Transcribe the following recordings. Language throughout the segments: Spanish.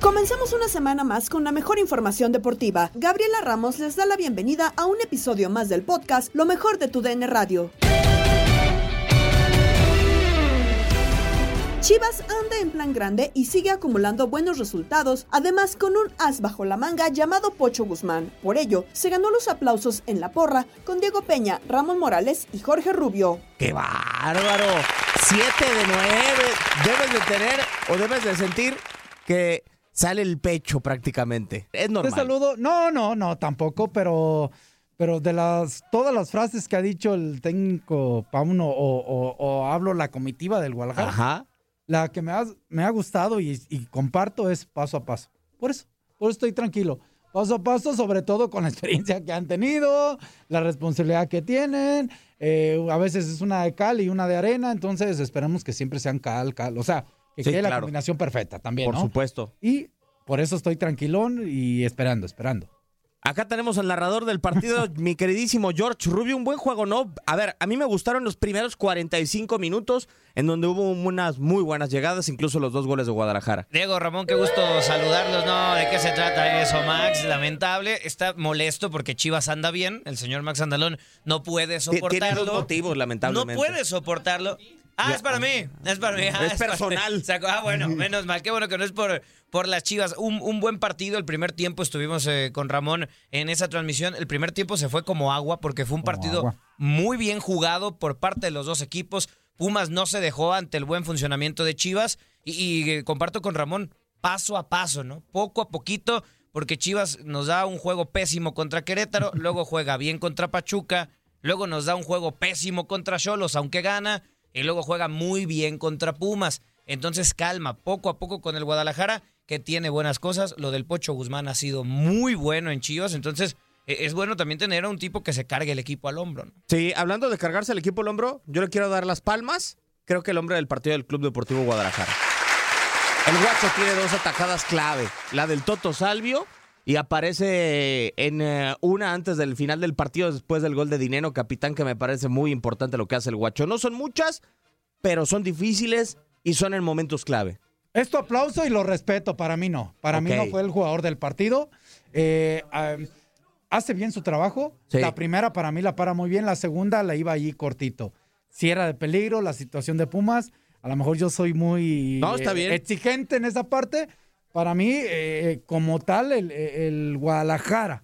Comenzamos una semana más con la mejor información deportiva. Gabriela Ramos les da la bienvenida a un episodio más del podcast Lo mejor de tu DN Radio. Chivas anda en plan grande y sigue acumulando buenos resultados, además con un as bajo la manga llamado Pocho Guzmán. Por ello, se ganó los aplausos en la porra con Diego Peña, Ramón Morales y Jorge Rubio. ¡Qué bárbaro! Siete de nueve. Debes de tener o debes de sentir que sale el pecho prácticamente. Es normal. Te saludo. No, no, no, tampoco, pero, pero de las todas las frases que ha dicho el técnico Pauno o, o, o hablo la comitiva del Guadalajara, Ajá. la que me ha, me ha gustado y, y comparto es paso a paso. Por eso, por eso estoy tranquilo. Paso a paso, sobre todo con la experiencia que han tenido, la responsabilidad que tienen. eh, a veces es una de cal y una de arena, entonces esperamos que siempre sean cal, cal. O sea, que Sí, quede la combinación perfecta también, Por ¿no? supuesto. Y por eso estoy tranquilón y esperando, esperando. Acá tenemos al narrador del partido, mi queridísimo George Rubio. Un buen juego, ¿no? A ver, a mí me gustaron los primeros 45 minutos, en donde hubo unas muy buenas llegadas, incluso los dos goles de Guadalajara. Diego Ramón, qué gusto saludarlos. No, ¿de qué se trata eso, Max? Lamentable. Está molesto porque Chivas anda bien. El señor Max Andalón no puede Tiene soportarlo. dos motivos, lamentablemente. No puede soportarlo. Ah, es para mí. Es para mí. Ah, Es para personal. Sacó- Ah, bueno, menos mal. Qué bueno que no es por, por las chivas. Un, un buen partido. El primer tiempo estuvimos eh, con Ramón en esa transmisión. El primer tiempo se fue como agua porque fue un Como partido agua. muy bien jugado por parte de los dos equipos. Pumas no se dejó ante el buen funcionamiento de Chivas. Y, y, eh, comparto con Ramón, paso a paso, ¿no? Poco a poquito, porque Chivas nos da un juego pésimo contra Querétaro, luego juega bien contra Pachuca, luego nos da un juego pésimo contra Cholos, aunque gana, y luego juega muy bien contra Pumas. Entonces calma, poco a poco con el Guadalajara, que tiene buenas cosas. Lo del Pocho Guzmán ha sido muy bueno en Chivas, entonces eh, es bueno también tener a un tipo que se cargue el equipo al hombro. Sí, hablando de cargarse el equipo al hombro, yo le quiero dar las palmas. Creo que el hombre del partido del Club Deportivo Guadalajara. El Guacho tiene dos atajadas clave. La del Toto Salvio y aparece en eh, una antes del final del partido, después del gol de Dinero, capitán, que me parece muy importante lo que hace el Guacho. No son muchas, pero son difíciles y son en momentos clave. Esto aplauso y lo respeto, para mí no. Para mí no fue el jugador del partido. Eh, hace bien su trabajo. Sí. La primera para mí la para muy bien, la segunda la iba allí cortito. Si era de peligro, la situación de Pumas, a lo mejor yo soy muy No, está eh, bien. exigente en esa parte. Para mí, eh, como tal, el, el Guadalajara.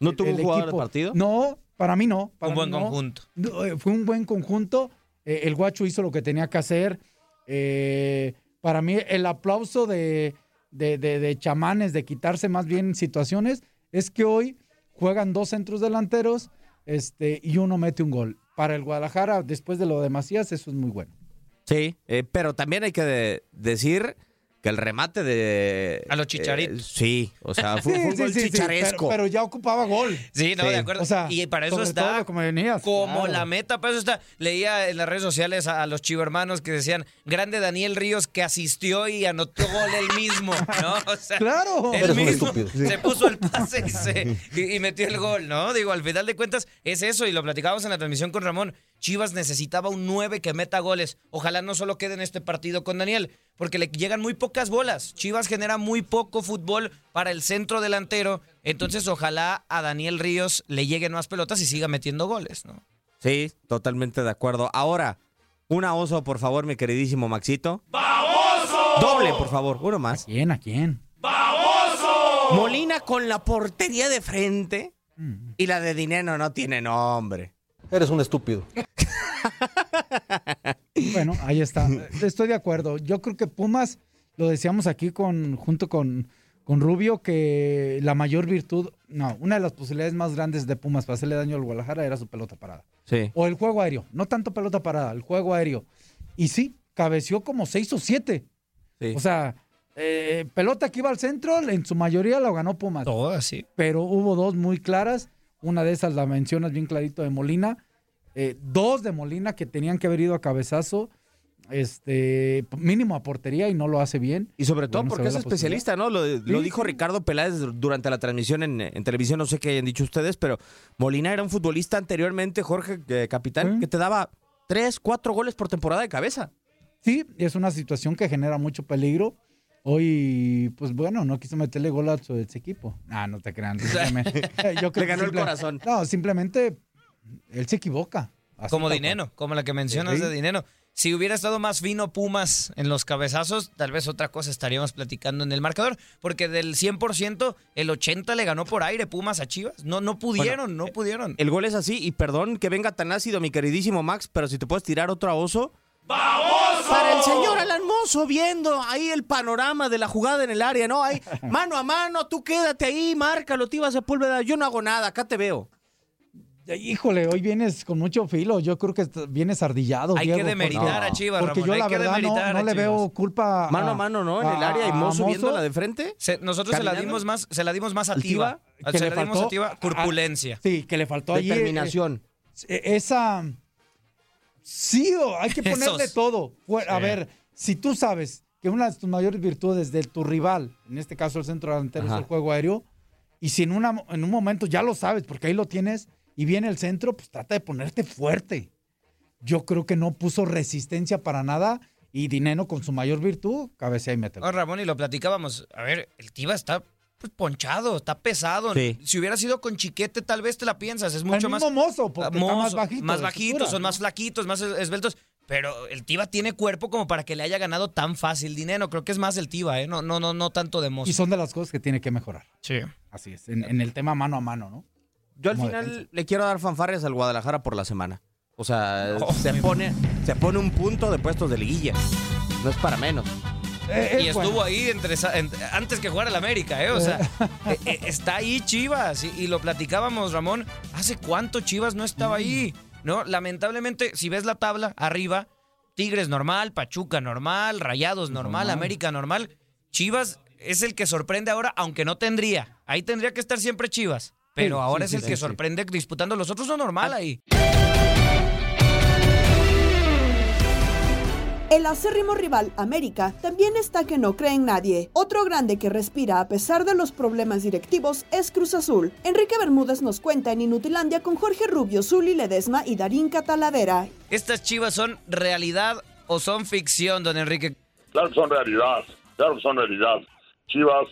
¿No tuvo el un jugador de partido? No, Para mí no. Para Un buen no. conjunto. No, eh, Fue un buen conjunto. Eh, el Guacho hizo lo que tenía que hacer. Eh, para mí, el aplauso de, de, de- de chamanes, de quitarse más bien situaciones, es que hoy juegan dos centros delanteros este, y uno mete un gol. Para el Guadalajara, después de lo de Macías, eso es muy bueno. Sí, eh, pero también hay que de- decir que el remate de... A los Chicharitos. eh, sí, o sea, fue, Sí, fue un sí, gol sí, sí, chicharesco. pero, pero ya ocupaba gol. Sí, no, Sí. de acuerdo. O sea, y para eso está todo como venías, como claro. la meta, para eso está. Leía en las redes sociales a, a los chivermanos que decían, grande Daniel Ríos que asistió y anotó gol él mismo, ¿no? O sea, Claro. él Eres un mismo estúpido. se puso el pase y, se- y- y metió el gol, ¿no? Digo, al final de cuentas es eso y lo platicábamos en la transmisión con Ramón. Chivas necesitaba un 9 que meta goles. Ojalá no solo quede en este partido con Daniel, porque le llegan muy pocas bolas. Chivas genera muy poco fútbol para el centro delantero. Entonces, ojalá a Daniel Ríos le lleguen más pelotas y siga metiendo goles, ¿no? Sí, totalmente de acuerdo. Ahora, una oso, por favor, mi queridísimo Maxito. ¡Baboso! Doble, por favor, uno más. ¿Quién? ¿A quién? Molina con la portería de frente y la de dinero no tiene nombre. Eres un estúpido. Bueno, ahí está. Estoy de acuerdo. Yo creo que Pumas, lo decíamos aquí con, junto con, con Rubio, que la mayor virtud, no, una de las posibilidades más grandes de Pumas para hacerle daño al Guadalajara era su pelota parada. Sí. O el juego aéreo. No tanto pelota parada, el juego aéreo. Y sí, cabeció como seis o siete. sí. O sea, eh, pelota que iba al centro, en su mayoría lo ganó Pumas. Todo así. Pero hubo dos muy claras. Una de esas la mencionas bien clarito de Molina. Eh, dos de Molina que tenían que haber ido a cabezazo. Este, mínimo a portería y no lo hace bien. Y sobre todo Bueno, porque es especialista, ¿no? Lo, dijo sí. Ricardo Peláez durante la transmisión en, en televisión, no sé qué hayan dicho ustedes, pero Molina era un futbolista anteriormente, Jorge eh, Capitán, Sí. que te daba tres, cuatro goles por temporada de cabeza. Sí, es una situación que genera mucho peligro. Hoy, pues bueno, no quiso meterle gol a su ex equipo. Ah, no te crean. simplemente- yo creo Le ganó el corazón. No, simplemente él se equivoca. Así Como tal dinero, como la que mencionas Sí. de dinero. Si hubiera estado más fino Pumas en los cabezazos, tal vez otra cosa estaríamos platicando en el marcador. Porque del 100%, el 80% le ganó por aire Pumas a Chivas. No, no pudieron, no pudieron. El gol es así, y perdón que venga tan ácido, mi queridísimo Max, pero si te puedes tirar otro a oso. Para el señor Alan Mozo, viendo ahí el panorama de la jugada en el área, ¿no? Ahí, mano a mano, tú quédate ahí, márcalo, Tiva Sepúlveda, yo no hago nada, acá te veo. Híjole, hoy vienes con mucho filo. Yo creo que vienes ardillado. Hay Diego, que demeritar porque- a Chivas, Porque Ramón, yo hay la que verdad no, no a le veo culpa. Mano a mano, ¿no? En el área y Mozo viendo la de frente. Se- nosotros se la dimos más, se la dimos más a ¿Al Tiva. Tiva? que Se le la dimos faltó- a Tiva, corpulencia. Sí, que le faltó allí. eh, Determinación. eh, esa. Sí, hay que ponerle Esos. todo. A Sí. ver, si tú sabes que una de tus mayores virtudes de tu rival, en este caso el centro delantero, Ajá. es el juego aéreo, y si en, una, en un momento ya lo sabes, porque ahí lo tienes, y viene el centro, pues trata de ponerte fuerte. Yo creo que no puso resistencia para nada, y Dineno con su mayor virtud, cabecea y mete. No, Ramón, y lo platicábamos. A ver, el Tiva está pues, ponchado, está pesado. Sí. Si hubiera sido con chiquete, tal vez te la piensas. Es mucho el más. mismo mozo, porque está más Mozo, bajito. más bajitos, son más flaquitos, más es- esbeltos. Pero el Tiva tiene cuerpo como para que le haya ganado tan fácil dinero. Creo que es más el Tiva, ¿eh? No, no, no, no tanto de mozo. Y son de las cosas que tiene que mejorar. Sí. Así es, en, en el tema mano a mano, ¿no? Yo al Como final defensa. le quiero dar fanfarrias al Guadalajara por la semana. O sea, Oh, se, pone, se pone un punto de puestos de liguilla. No es para menos. Eh, Y es estuvo bueno. ahí entre, antes que jugara el América, ¿eh? O sea, eh, eh, está ahí Chivas. Y, y lo platicábamos, Ramón. ¿Hace cuánto Chivas no estaba ahí? ¿No? Lamentablemente, si ves la tabla arriba, Tigres normal, Pachuca normal, Rayados normal, Normal. América normal. Chivas es el que sorprende ahora, aunque no tendría. Ahí tendría que estar siempre Chivas. Pero Sí, ahora sí, es el que sí, sorprende disputando. Los otros son normal ahí. El acérrimo rival, América, también está que no cree en nadie. Otro grande que respira a pesar de los problemas directivos es Cruz Azul. Enrique Bermúdez nos cuenta en Inutilandia con Jorge Rubio, Zuli Ledesma y Darín Catalavera. ¿Estas Chivas son realidad o son ficción, don Enrique? Claro que son realidad, claro que son realidad. Chivas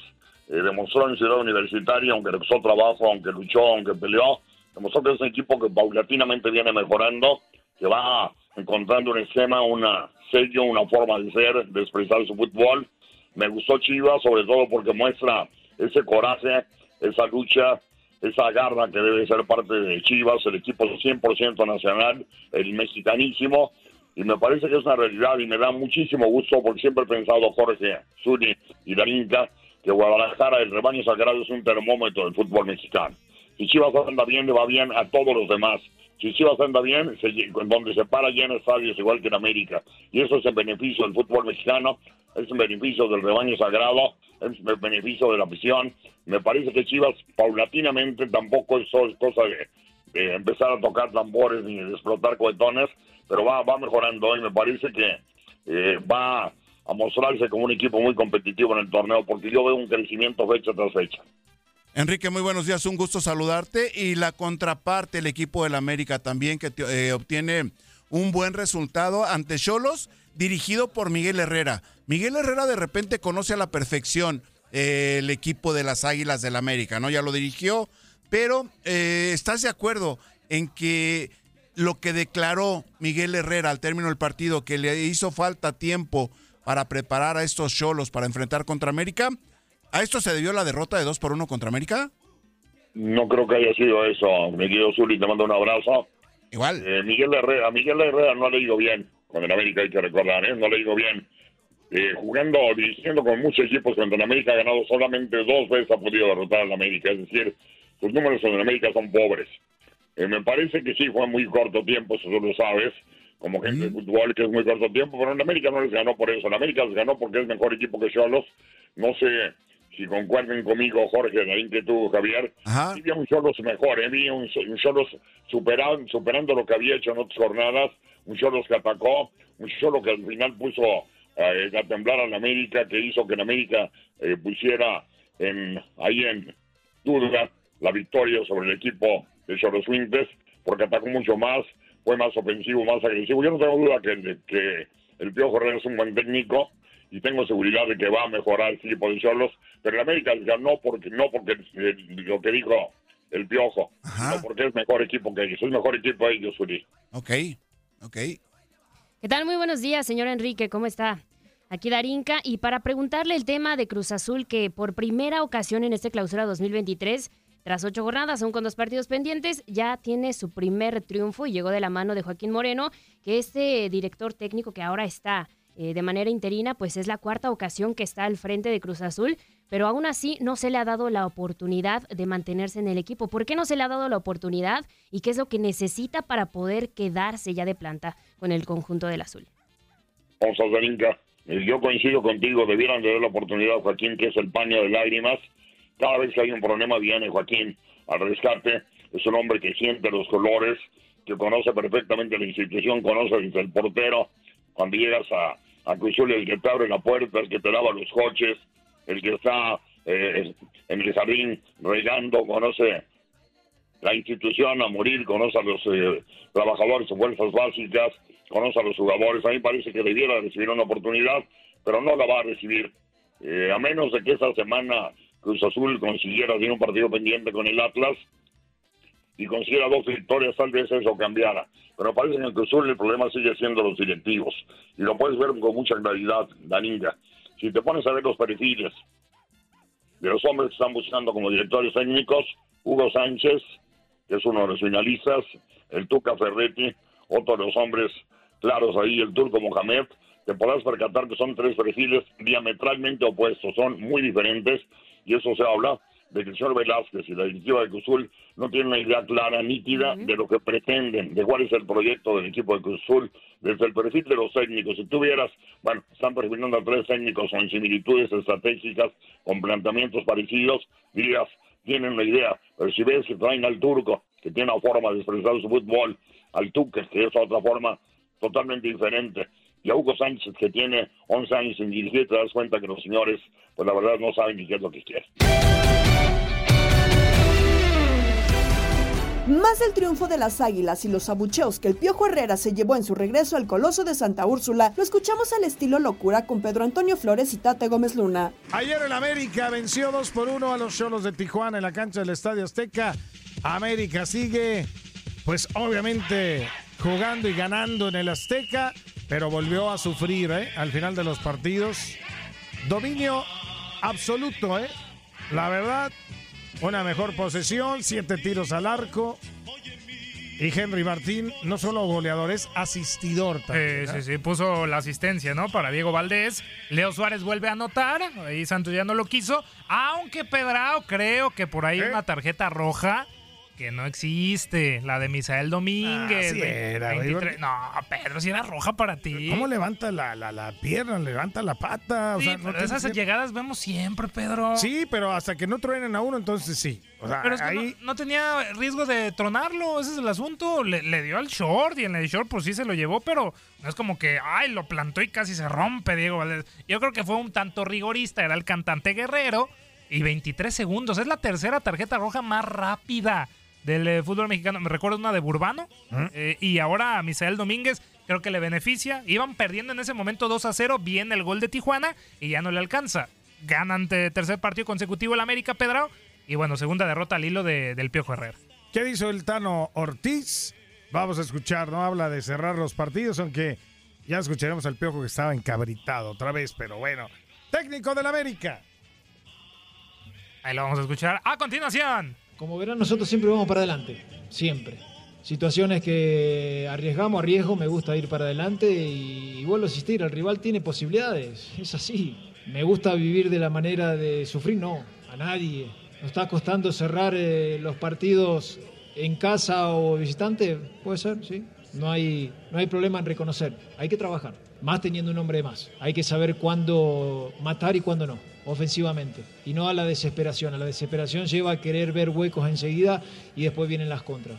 eh, demostró en Ciudad Universitaria, aunque le costó trabajo, aunque luchó, aunque peleó, demostró que es un equipo que paulatinamente viene mejorando, que va encontrando un esquema, una sello, una forma de ser, de expresar su fútbol. Me gustó Chivas, sobre todo porque muestra ese coraje, esa lucha, esa garra que debe ser parte de Chivas, el equipo 100% nacional, el mexicanísimo, y me parece que es una realidad y me da muchísimo gusto porque siempre he pensado Jorge, Zuni y Darinka que Guadalajara, el rebaño sagrado es un termómetro del fútbol mexicano. Si Chivas anda bien, le va bien a todos los demás. Si Chivas anda bien, se, donde se para llena estadios igual que en América. Y eso es en beneficio del fútbol mexicano, es en beneficio del rebaño sagrado, es en beneficio de la afición. Me parece que Chivas paulatinamente tampoco es cosa de, empezar a tocar tambores ni de explotar cohetones, pero va, va mejorando y me parece que eh, va a mostrarse como un equipo muy competitivo en el torneo porque yo veo un crecimiento fecha tras fecha. Enrique, muy buenos días, un gusto saludarte. Y la contraparte, el equipo del América también, que eh, obtiene un buen resultado ante Cholos, dirigido por Miguel Herrera. Miguel Herrera de repente conoce a la perfección eh, el equipo de las Águilas del América, ¿no? Ya lo dirigió, pero eh, ¿estás de acuerdo en que lo que declaró Miguel Herrera al término del partido, que le hizo falta tiempo para preparar a estos Cholos para enfrentar contra América? ¿A esto se debió la derrota de 2 por 1 contra América? No creo que haya sido eso. Me quedo Zuli, te mando un abrazo. Igual. Eh, Miguel Herrera, Miguel Herrera no ha leído bien con el América, hay que recordar, ¿eh? No le digo bien. Eh, jugando, dirigiendo con muchos equipos contra el América, ha ganado solamente dos veces, ha podido derrotar al América. Es decir, sus números en el América son pobres. Eh, me parece que sí fue muy corto tiempo, eso tú lo sabes, como gente de fútbol, que es muy corto tiempo, pero en América no les ganó por eso. En América les ganó porque es mejor equipo que Cholos. No sé si concuerden conmigo, Jorge, la inquietud, Javier, Ajá. vi un Cholos mejor, ¿eh? vi un, Cholos superando, superando lo que había hecho en otras jornadas, un Cholos que atacó, un Cholos que al final puso eh, a temblar a la América, que hizo que la América eh, pusiera en, ahí en duda la victoria sobre el equipo de Cholos Wintes, porque atacó mucho más, fue más ofensivo, más agresivo. Yo no tengo duda que, que el Piojo Herrera es un buen técnico, y tengo seguridad de que va a mejorar el equipo de Cholos, pero el América ganó porque no porque eh, lo que dijo el Piojo, sino porque es mejor equipo que ellos, es mejor equipo que ellos, Uri. Ok, ok. ¿Qué tal? Muy buenos días, señor Enrique, ¿cómo está? Aquí Darinka, y para preguntarle el tema de Cruz Azul, que por primera ocasión en este clausura 2023, tras ocho jornadas, aún con dos partidos pendientes, ya tiene su primer triunfo y llegó de la mano de Joaquín Moreno, que este director técnico que ahora está eh, de manera interina, pues es la cuarta ocasión que está al frente de Cruz Azul, pero aún así no se le ha dado la oportunidad de mantenerse en el equipo. ¿Por qué no se le ha dado la oportunidad y qué es lo que necesita para poder quedarse ya de planta con el conjunto del Azul? Vamos ver, yo coincido contigo, debieran de dar la oportunidad a Joaquín, que es el paño de lágrimas. Cada vez que hay un problema viene Joaquín al rescate. Es un hombre que siente los colores, que conoce perfectamente la institución, conoce el portero. Cuando llegas a, a Cruzul, el que te abre la puerta, el que te lava los coches, el que está eh, en el jardín regando, conoce la institución a morir, conoce a los eh, trabajadores de fuerzas básicas, conoce a los jugadores. A mí parece que debiera recibir una oportunidad, pero no la va a recibir. Eh, a menos de que esta semana Cruz Azul consiguiera tener un partido pendiente con el Atlas y consiguiera dos victorias, tal vez eso cambiara. Pero parece que en Cruz el problema sigue siendo los directivos. Y lo puedes ver con mucha claridad, Daninga. Si te pones a ver los perfiles de los hombres que están buscando como directores técnicos, Hugo Sánchez, que es uno de los finalistas, el Tuca Ferretti, otro de los hombres claros ahí, el Turco Mohamed, te podrás percatar que son tres perfiles diametralmente opuestos, son muy diferentes, y eso se habla de que el señor Velázquez y la directiva de Cruzul no tienen una idea clara, nítida, de lo que pretenden, de cuál es el proyecto del equipo de Cruzul, desde el perfil de los técnicos. Si tuvieras, bueno, están perfilando a tres técnicos con similitudes estratégicas, con planteamientos parecidos, dirías, tienen una idea, pero si ves que traen al turco, que tiene una forma de expresar su fútbol, al Tuque, que es otra forma totalmente diferente, y a Hugo Sánchez, que tiene 11 años sin dirigir, te das cuenta que los señores, pues la verdad no saben ni qué es lo que quieren. Más del triunfo de las Águilas y los abucheos que el Piojo Herrera se llevó en su regreso al Coloso de Santa Úrsula, lo escuchamos al estilo locura con Pedro Antonio Flores y Tate Gómez Luna. Ayer el América venció 2 por 1 a los Cholos de Tijuana en la cancha del Estadio Azteca. América sigue, pues obviamente jugando y ganando en el Azteca, pero volvió a sufrir ¿eh? al final de los partidos. Dominio absoluto, ¿eh? La verdad, una mejor posesión, siete tiros al arco. Y Henry Martín, no solo goleador, es asistidor también. Sí, sí, sí, puso la asistencia, ¿no? Para Diego Valdés. Leo Suárez vuelve a anotar. Ahí Santos ya no lo quiso. Aunque Pedrao creo que por ahí ¿Eh? una tarjeta roja que no existe. La de Misael Domínguez. Ah, sí ve- era, güey. 23. No, Pedro, si era roja para ti. ¿Cómo levanta la, la, la pierna? ¿Levanta la pata? O Sí, sea, no pero tiene esas llegadas vemos siempre, Pedro. Sí, pero hasta que no truenen a uno, entonces sí. O sea, Pero es que ahí... no, no tenía riesgo de tronarlo, ese es el asunto. Le, le dio al short y en el short pues sí se lo llevó, pero no es como que, ay, lo plantó y casi se rompe Diego Valdés. Yo creo que fue un tanto rigorista, era el cantante guerrero y 23 segundos. Es la tercera tarjeta roja más rápida del eh, fútbol mexicano. Me recuerdo una de Burbano eh, y ahora a Misael Domínguez creo que le beneficia. Iban perdiendo en ese momento 2 a 0, viene el gol de Tijuana y ya no le alcanza. Ganan te- tercer partido consecutivo el América Pedrao y bueno, segunda derrota al hilo de- del Piojo Herrera. ¿Qué dijo el Tano Ortiz? Vamos a escuchar, ¿no? Habla de cerrar los partidos, aunque ya escucharemos al Piojo que estaba encabritado otra vez, pero bueno. Técnico del América. Ahí lo vamos a escuchar. A continuación. Como verán, nosotros siempre vamos para adelante, siempre. Situaciones que arriesgamos, arriesgo, me gusta ir para adelante y, vuelvo a insistir, el rival tiene posibilidades, es así. Me gusta vivir de la manera de sufrir, no, a nadie. Nos está costando cerrar eh, los partidos en casa o visitante, puede ser, sí. No hay, no hay problema en reconocer, hay que trabajar, más teniendo un hombre más. Hay que saber cuándo matar y cuándo no, ofensivamente. Y no a la desesperación. A la desesperación lleva a querer ver huecos enseguida y después vienen las contras.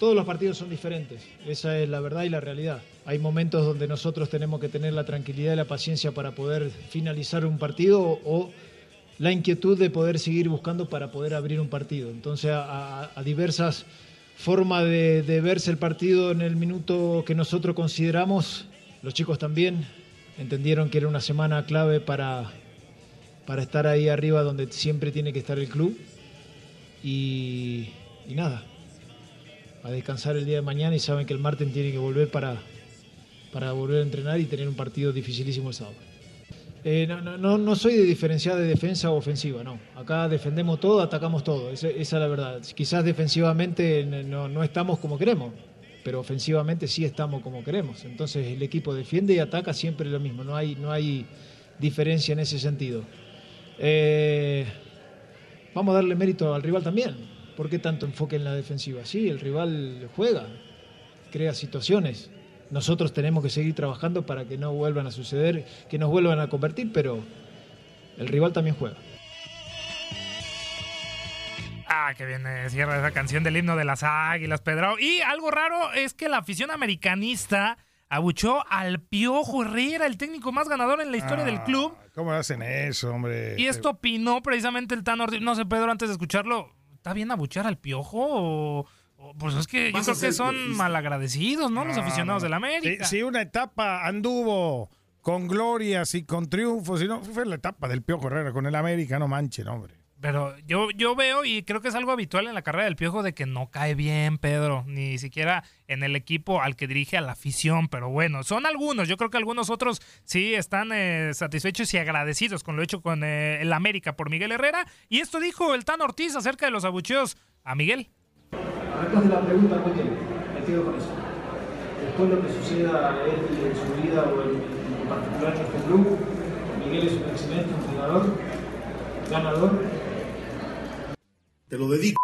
Todos los partidos son diferentes, esa es la verdad y la realidad. Hay momentos donde nosotros tenemos que tener la tranquilidad y la paciencia para poder finalizar un partido o la inquietud de poder seguir buscando para poder abrir un partido. Entonces, a, diversas formas de verse el partido en el minuto que nosotros consideramos, los chicos también entendieron que era una semana clave para, para estar ahí arriba donde siempre tiene que estar el club. Y, nada, a descansar el día de mañana y saben que el martes tiene que volver para, para volver a entrenar y tener un partido dificilísimo el sábado. Eh, no, no, no, no soy de diferenciar de defensa o ofensiva, no. Acá defendemos todo, atacamos todo, esa, esa es la verdad. Quizás defensivamente no, no estamos como queremos, pero ofensivamente sí estamos como queremos. Entonces el equipo defiende y ataca siempre lo mismo, no hay, no hay diferencia en ese sentido. Eh, vamos a darle mérito al rival también. ¿Por qué tanto enfoque en la defensiva? Sí, el rival juega, crea situaciones. Nosotros tenemos que seguir trabajando para que no vuelvan a suceder, que nos vuelvan a convertir, pero el rival también juega. Ah, que bien eh, cierra esa canción del himno de las águilas, Pedro. Y algo raro es que la afición americanista abuchó al Piojo Herrera, el técnico más ganador en la historia del club. ¿Cómo hacen eso, hombre? Y esto opinó precisamente el Tan Ortiz. No sé, Pedro, antes de escucharlo, ¿está bien abuchar al Piojo? O, pues es que yo creo que son malagradecidos, ¿no? Los aficionados no, del no. América. Si, si una etapa anduvo con glorias y con triunfos, y no, fue la etapa del Piojo Herrera con el América, no manchen, hombre. Pero yo, yo veo y creo que es algo habitual en la carrera del Piojo de que no cae bien, Pedro, ni siquiera en el equipo al que dirige a la afición. Pero bueno, son algunos. Yo creo que algunos otros sí están eh, satisfechos y agradecidos con lo hecho con eh, el América por Miguel Herrera. Y esto dijo el Tan Ortiz acerca de los abucheos a Miguel. La pregunta, muy bien, me con eso. Después lo que suceda a él en su vida o en particular en este club, Miguel es un excelente entrenador, ganador. Te lo dedico.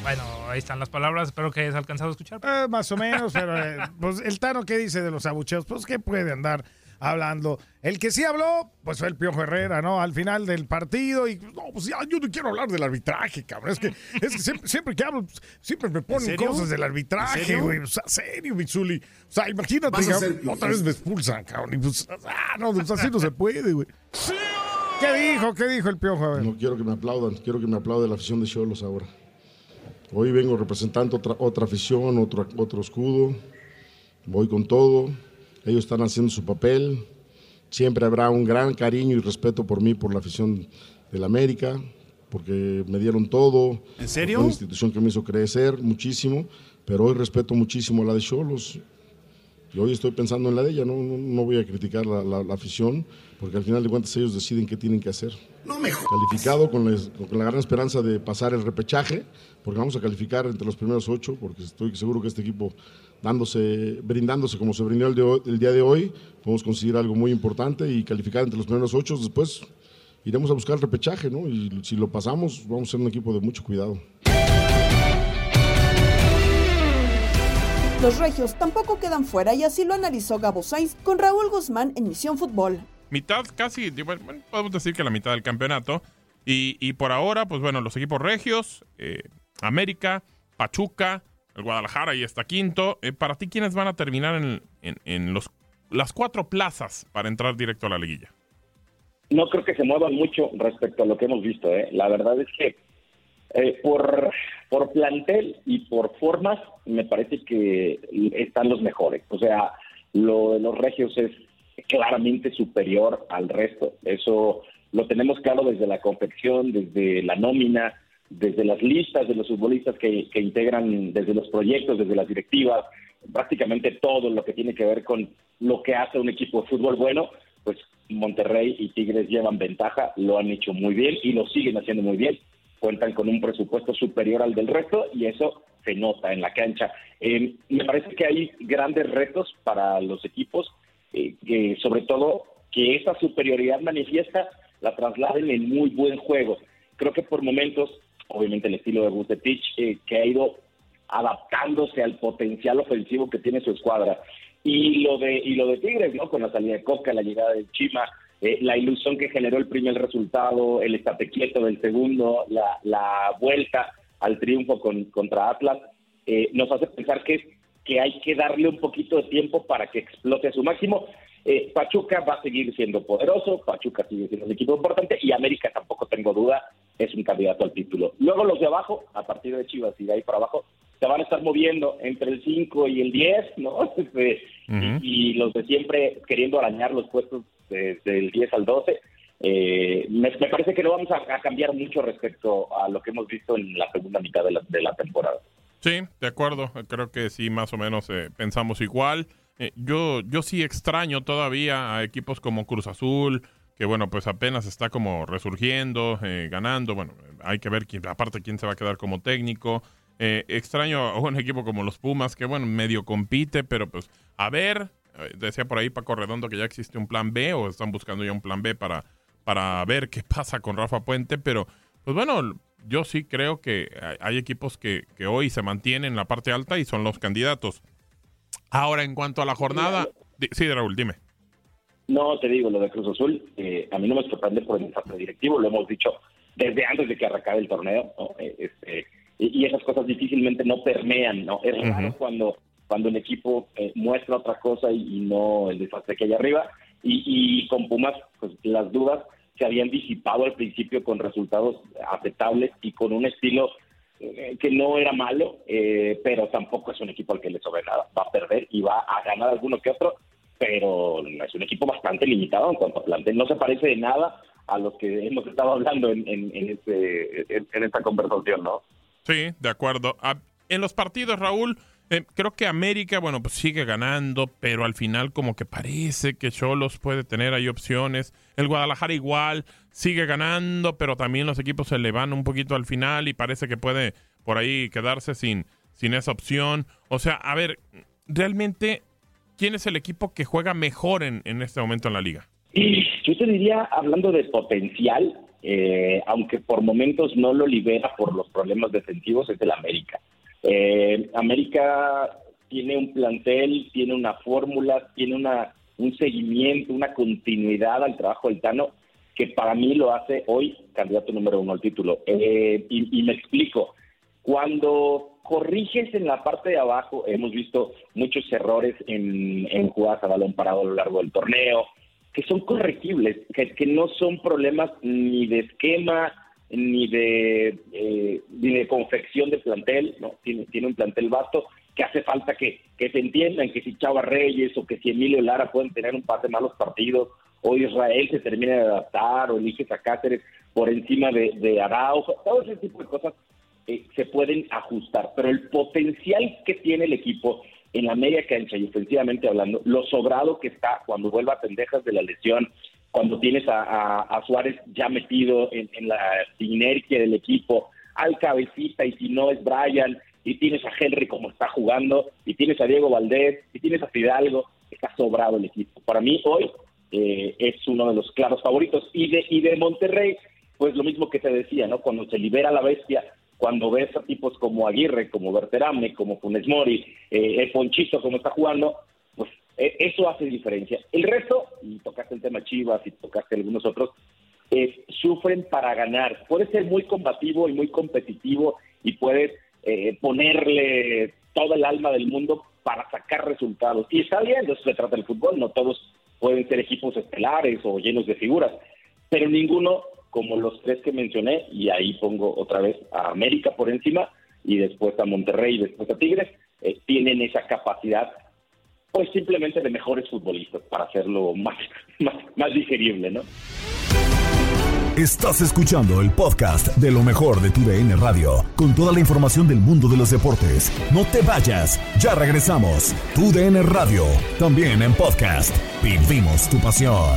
Bueno, ahí están las palabras. Espero que hayas alcanzado a escuchar. Eh, más o menos, pero eh, pues, el Tano, ¿qué dice de los abucheos? Pues, ¿qué puede andar hablando? El que sí habló, pues fue el Piojo Herrera, ¿no? Al final del partido, y no, pues ya, yo no quiero hablar del arbitraje, cabrón. Es que, es que siempre, siempre que hablo, siempre me ponen cosas del ¿En arbitraje, güey. O sea, serio, Mitsuli. O sea, imagínate, cabrón, ser otra vez me expulsan, cabrón. Y pues, ah, no, pues así no se puede, güey. ¿Qué dijo? ¿Qué dijo el Piojo? A ver. No quiero que me aplaudan, quiero que me aplaude la afición de Cholos ahora. Hoy vengo representando otra, otra afición, otro, otro escudo. Voy con todo. Ellos están haciendo su papel. Siempre habrá un gran cariño y respeto por mí, por la afición del América, porque me dieron todo. ¿En serio? Fue una institución que me hizo crecer muchísimo, pero hoy respeto muchísimo a la de Cholos. Y hoy estoy pensando en la de ella, no, no, no voy a criticar la, la- la afición, porque al final de cuentas ellos deciden qué tienen que hacer. No me Calificado con, les- con la gran esperanza de pasar el repechaje, porque vamos a calificar entre los primeros ocho, porque estoy seguro que este equipo dándose, brindándose como se brindó el, de hoy- el día de hoy, podemos conseguir algo muy importante y calificar entre los primeros ocho. Después iremos a buscar el repechaje, ¿no? Y si lo pasamos, vamos a ser un equipo de mucho cuidado. Los regios tampoco quedan fuera y así lo analizó Gabo Sainz con Raúl Guzmán en Misión Fútbol. mitad, casi, bueno, podemos decir que la mitad del campeonato. Y, y por ahora, pues bueno, los equipos regios, eh, América, Pachuca, el Guadalajara y está quinto. Eh, para ti, ¿quiénes van a terminar en, en- en los, las cuatro plazas para entrar directo a la liguilla? no creo que se muevan mucho respecto a lo que hemos visto. ¿eh? La verdad es que eh, por, por plantel y por formas me parece que están los mejores. O sea, lo de los regios es claramente superior al resto. Eso lo tenemos claro desde la confección, desde la nómina, desde las listas de los futbolistas que, que integran, desde los proyectos, desde las directivas, prácticamente todo lo que tiene que ver con lo que hace un equipo de fútbol bueno, pues Monterrey y Tigres llevan ventaja, lo han hecho muy bien y lo siguen haciendo muy bien. Cuentan con un presupuesto superior al del resto y eso se nota en la cancha. Eh, me parece que hay grandes retos para los equipos, eh, que sobre todo que esa superioridad manifiesta la trasladen en muy buen juego. Creo que por momentos, obviamente el estilo de Bucetich, eh, que ha ido adaptándose al potencial ofensivo que tiene su escuadra. Y lo de y lo de Tigres, ¿no? Con la salida de Coca, la llegada de Chima, eh, la ilusión que generó el primer resultado, el estate quieto del segundo, la, la vuelta al triunfo con, contra Atlas, eh, nos hace pensar que, que hay que darle un poquito de tiempo para que explote a su máximo. Eh, Pachuca va a seguir siendo poderoso, Pachuca sigue siendo un equipo importante y América tampoco tengo duda es un candidato al título. Luego los de abajo, a partir de Chivas y de ahí para abajo, se van a estar moviendo entre el 5 y el 10, ¿no? Este, y, y los de siempre queriendo arañar los puestos desde el 10 al 12. Eh, me, me parece que no vamos a, a cambiar mucho respecto a lo que hemos visto en la segunda mitad de la, de la temporada. Sí, de acuerdo. Creo que sí, más o menos eh, pensamos igual. Eh, yo, yo sí extraño todavía a equipos como Cruz Azul, que bueno, pues apenas está como resurgiendo, eh, ganando. Bueno, hay que ver quién, aparte quién se va a quedar como técnico. Eh, extraño a un equipo como los Pumas, que bueno, medio compite, pero pues a ver, decía por ahí Paco Redondo que ya existe un plan B o están buscando ya un plan B para, para ver qué pasa con Rafa Puente, pero pues bueno, yo sí creo que hay- equipos que, que hoy se mantienen en la parte alta y son los candidatos. Ahora, en cuanto a la jornada, sí, Raúl, dime. No, te digo, lo de Cruz Azul, eh, a mí no me sorprende por el desastre directivo, lo hemos dicho desde antes de que arrancara el torneo, ¿no? Eh, este, y, y esas cosas difícilmente no permean, ¿no? Es raro cuando, cuando el equipo eh, muestra otra cosa y, no el desastre que hay arriba. Y, y con Pumas, pues las dudas se habían disipado al principio con resultados aceptables y con un estilo eh, que no era malo, eh, pero tampoco es un equipo al que le sobre nada. Va a perder y va a ganar alguno que otro, pero es un equipo bastante limitado en cuanto a plantel. No se parece de nada a los que hemos estado hablando en, este, en esta conversación, ¿no? Sí, de acuerdo. Ah, en los partidos, Raúl, eh, creo que América, bueno, pues sigue ganando, pero al final como que parece que Cholos puede tener ahí opciones. El Guadalajara igual sigue ganando, pero también los equipos se le van un poquito al final y parece que puede por ahí quedarse sin, sin esa opción. O sea, a ver, realmente, ¿quién es el equipo que juega mejor en, en este momento en la liga? Yo te diría, hablando de potencial, eh, aunque por momentos no lo libera por los problemas defensivos, es el América. Eh, América tiene un plantel, tiene una fórmula, tiene una, un seguimiento, una continuidad al trabajo del Tano que para mí lo hace hoy candidato número uno al título. Eh, y, y me explico. Cuando corriges en la parte de abajo, hemos visto muchos errores en, en jugadas a balón parado a lo largo del torneo, que son corregibles, que, que no son problemas ni de esquema, ni de, eh, ni de confección de plantel, ¿no? Tiene, tiene un plantel vasto que hace falta que, que se entiendan que si Chava Reyes o que si Emilio Lara pueden tener un par de malos partidos, o Israel se termina de adaptar, o eliges a Cáceres por encima de, de Araujo, todo ese tipo de cosas eh, se pueden ajustar, pero el potencial que tiene el equipo en la media cancha y ofensivamente hablando, lo sobrado que está cuando vuelva a pendejas de la lesión, cuando tienes a, Suárez ya metido en, la inercia del equipo, al cabecita y si no es Brian, y tienes a Henry como está jugando, y tienes a Diego Valdés, y tienes a Fidalgo, está sobrado el equipo. Para mí hoy eh, es uno de los claros favoritos. Y de, y de Monterrey, pues lo mismo que te decía, ¿no? Cuando se libera la bestia, cuando ves a tipos como Aguirre, como Berterame, como Funes Mori, eh, el Ponchito como está jugando, pues eso hace diferencia. El resto, y tocaste el tema Chivas y tocaste algunos otros, sufren para ganar. Puedes ser muy combativo y muy competitivo y puedes eh, ponerle todo el alma del mundo para sacar resultados. Y está bien, de eso se trata el fútbol, no todos pueden ser equipos estelares o llenos de figuras, pero ninguno como los tres que mencioné, y ahí pongo otra vez a América por encima, y después a Monterrey y después a Tigres, eh, tienen esa capacidad, pues simplemente de mejores futbolistas para hacerlo más, más, más digerible, ¿no? Estás escuchando el podcast de lo mejor de tu DN Radio, con toda la información del mundo de los deportes. No te vayas, ya regresamos. Tu DN Radio, también en podcast. Vivimos tu pasión.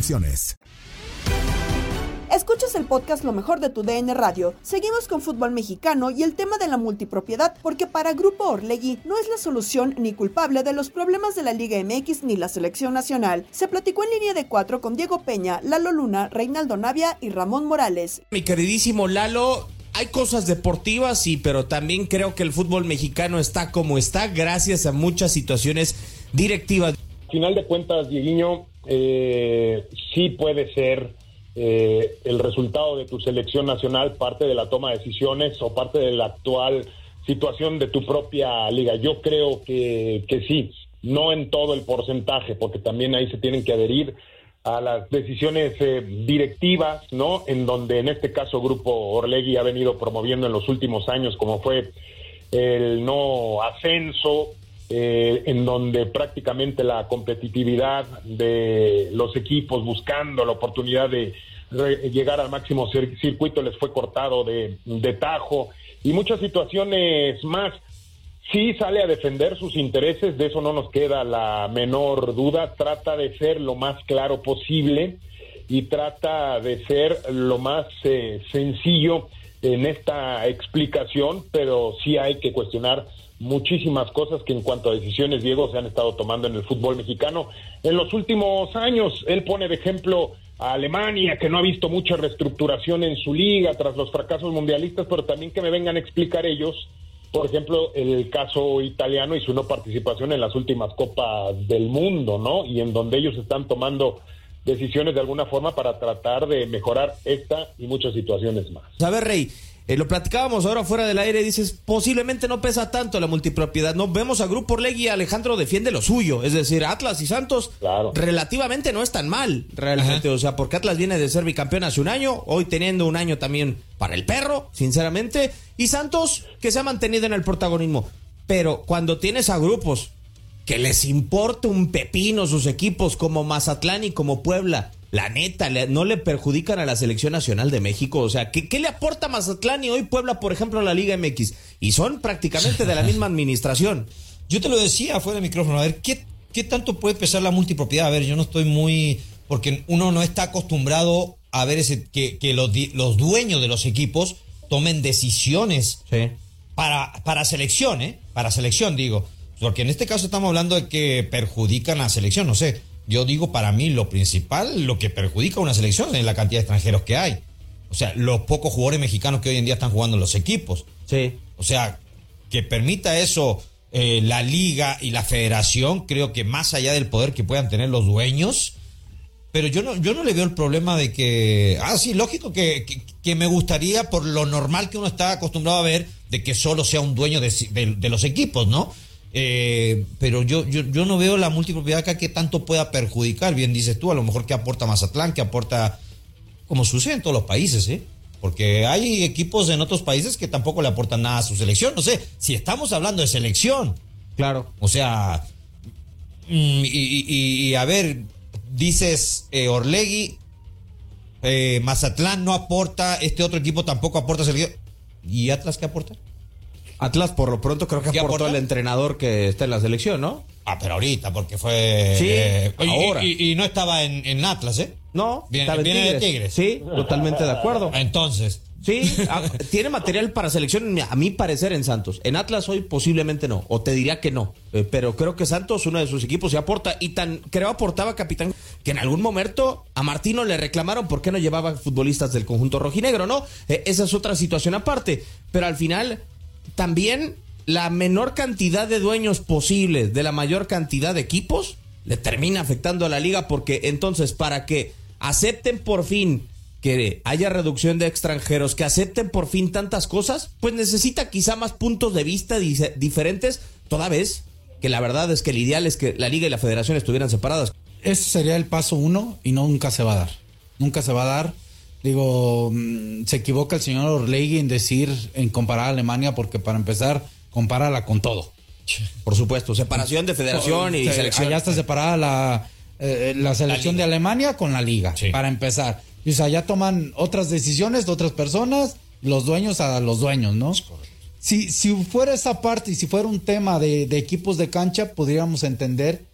restricciones Escuchas el podcast Lo mejor de tu DN Radio. Seguimos con fútbol mexicano y el tema de la multipropiedad, porque para Grupo Orlegui no es la solución ni culpable de los problemas de la Liga MX ni la selección nacional. Se platicó en línea de cuatro con Diego Peña, Lalo Luna, Reinaldo Navia y Ramón Morales. Mi queridísimo Lalo, hay cosas deportivas, sí, pero también creo que el fútbol mexicano está como está gracias a muchas situaciones directivas. Final de cuentas, Dieguiño, eh, sí puede ser eh, el resultado de tu selección nacional parte de la toma de decisiones o parte de la actual situación de tu propia liga. Yo creo que, que sí, no en todo el porcentaje, porque también ahí se tienen que adherir a las decisiones eh, directivas, ¿no? En donde en este caso Grupo Orlegui ha venido promoviendo en los últimos años, como fue el no ascenso, eh, en donde prácticamente la competitividad de los equipos buscando la oportunidad de llegar al máximo circuito les fue cortado de, tajo y muchas situaciones más. Sí sale a defender sus intereses, de eso no nos queda la menor duda, trata de ser lo más claro posible y trata de ser lo más eh, sencillo en esta explicación, pero sí hay que cuestionar muchísimas cosas que en cuanto a decisiones, Diego, se han estado tomando en el fútbol mexicano en los últimos años. Él pone de ejemplo a Alemania, que no ha visto mucha reestructuración en su liga tras los fracasos mundialistas, pero también que me vengan a explicar ellos, por ejemplo, el caso italiano y su no participación en las últimas Copas del Mundo, ¿no? Y en donde ellos están tomando decisiones de alguna forma para tratar de mejorar esta y muchas situaciones más. A ver, Rey, eh, lo platicábamos ahora fuera del aire, dices, posiblemente no pesa tanto la multipropiedad. No vemos a Grupo Orlegui y Alejandro defiende lo suyo. Es decir, Atlas y Santos relativamente no están mal, realmente. O sea, porque Atlas viene de ser bicampeón hace un año, hoy teniendo un año también para el perro, sinceramente. Y Santos, que se ha mantenido en el protagonismo. Pero cuando tienes a grupos que les importa un pepino sus equipos como Mazatlán y como Puebla, la neta, no le perjudican a la selección nacional de México. O sea, ¿qué, ¿qué, le aporta Mazatlán y hoy Puebla, por ejemplo, a la Liga MX? Y son prácticamente de la misma administración. Yo te lo decía fuera del micrófono, a ver, ¿qué, ¿qué tanto puede pesar la multipropiedad? A ver, yo no estoy muy... Porque uno no está acostumbrado a ver ese, que, que los, los dueños de los equipos tomen decisiones para, para selección, ¿eh? Para selección, digo. Porque en este caso estamos hablando de que perjudican a la selección, no sé yo digo para mí lo principal, lo que perjudica a una selección es la cantidad de extranjeros que hay. O sea, los pocos jugadores mexicanos que hoy en día están jugando en los equipos. Sí. O sea, que permita eso eh, la liga y la federación, creo que más allá del poder que puedan tener los dueños, pero yo no, yo no le veo el problema de que, ah, sí, lógico que, que, que me gustaría, por lo normal que uno está acostumbrado a ver, de que solo sea un dueño de, de- de los equipos, ¿no? Eh, pero yo, yo, yo no veo la multipropiedad acá que tanto pueda perjudicar. Bien dices tú, a lo mejor que aporta Mazatlán, que aporta, como sucede en todos los países, ¿eh? Porque hay equipos en otros países que tampoco le aportan nada a su selección. No sé, si estamos hablando de selección. Claro. O sea, mm, y, y- y- y a ver, dices eh, Orlegui, eh, Mazatlán no aporta, este otro equipo tampoco aporta selección. ¿Y Atlas qué aporta? Atlas por lo pronto creo que ¿Qué aportó el entrenador que está en la selección, ¿no? Ah, pero ahorita, porque fue... Sí, eh, y- ahora. Y, y no estaba en, en Atlas, ¿eh? No, viene, de Tigres. Tigres. Sí, totalmente de acuerdo. Entonces. Sí, ah, tiene material para selección, a mi parecer, en Santos. En Atlas hoy posiblemente no, o te diría que no. Eh, pero creo que Santos, uno de sus equipos, se aporta. Y tan, creo aportaba capitán, que en algún momento a Martino le reclamaron por qué no llevaba futbolistas del conjunto rojinegro, ¿no? Eh, esa es otra situación aparte. Pero al final, también la menor cantidad de dueños posibles de la mayor cantidad de equipos le termina afectando a la liga porque entonces para que acepten por fin que haya reducción de extranjeros, que acepten por fin tantas cosas, pues necesita quizá más puntos de vista diferentes, toda vez que la verdad es que el ideal es que la liga y la federación estuvieran separadas. Ese sería el paso uno y nunca se va a dar. Nunca se va a dar. Digo, mm, se equivoca el señor Orlegui en decir, en comparar a Alemania, porque para empezar, compárala con todo. Por supuesto, separación de federación y Se- selección. Allá está separada la, eh, la selección de Alemania con la liga, para empezar. Y o sea, ya toman otras decisiones de otras personas, los dueños a los dueños, ¿no? Si, si fuera esa parte y si fuera un tema de, de equipos de cancha, podríamos entender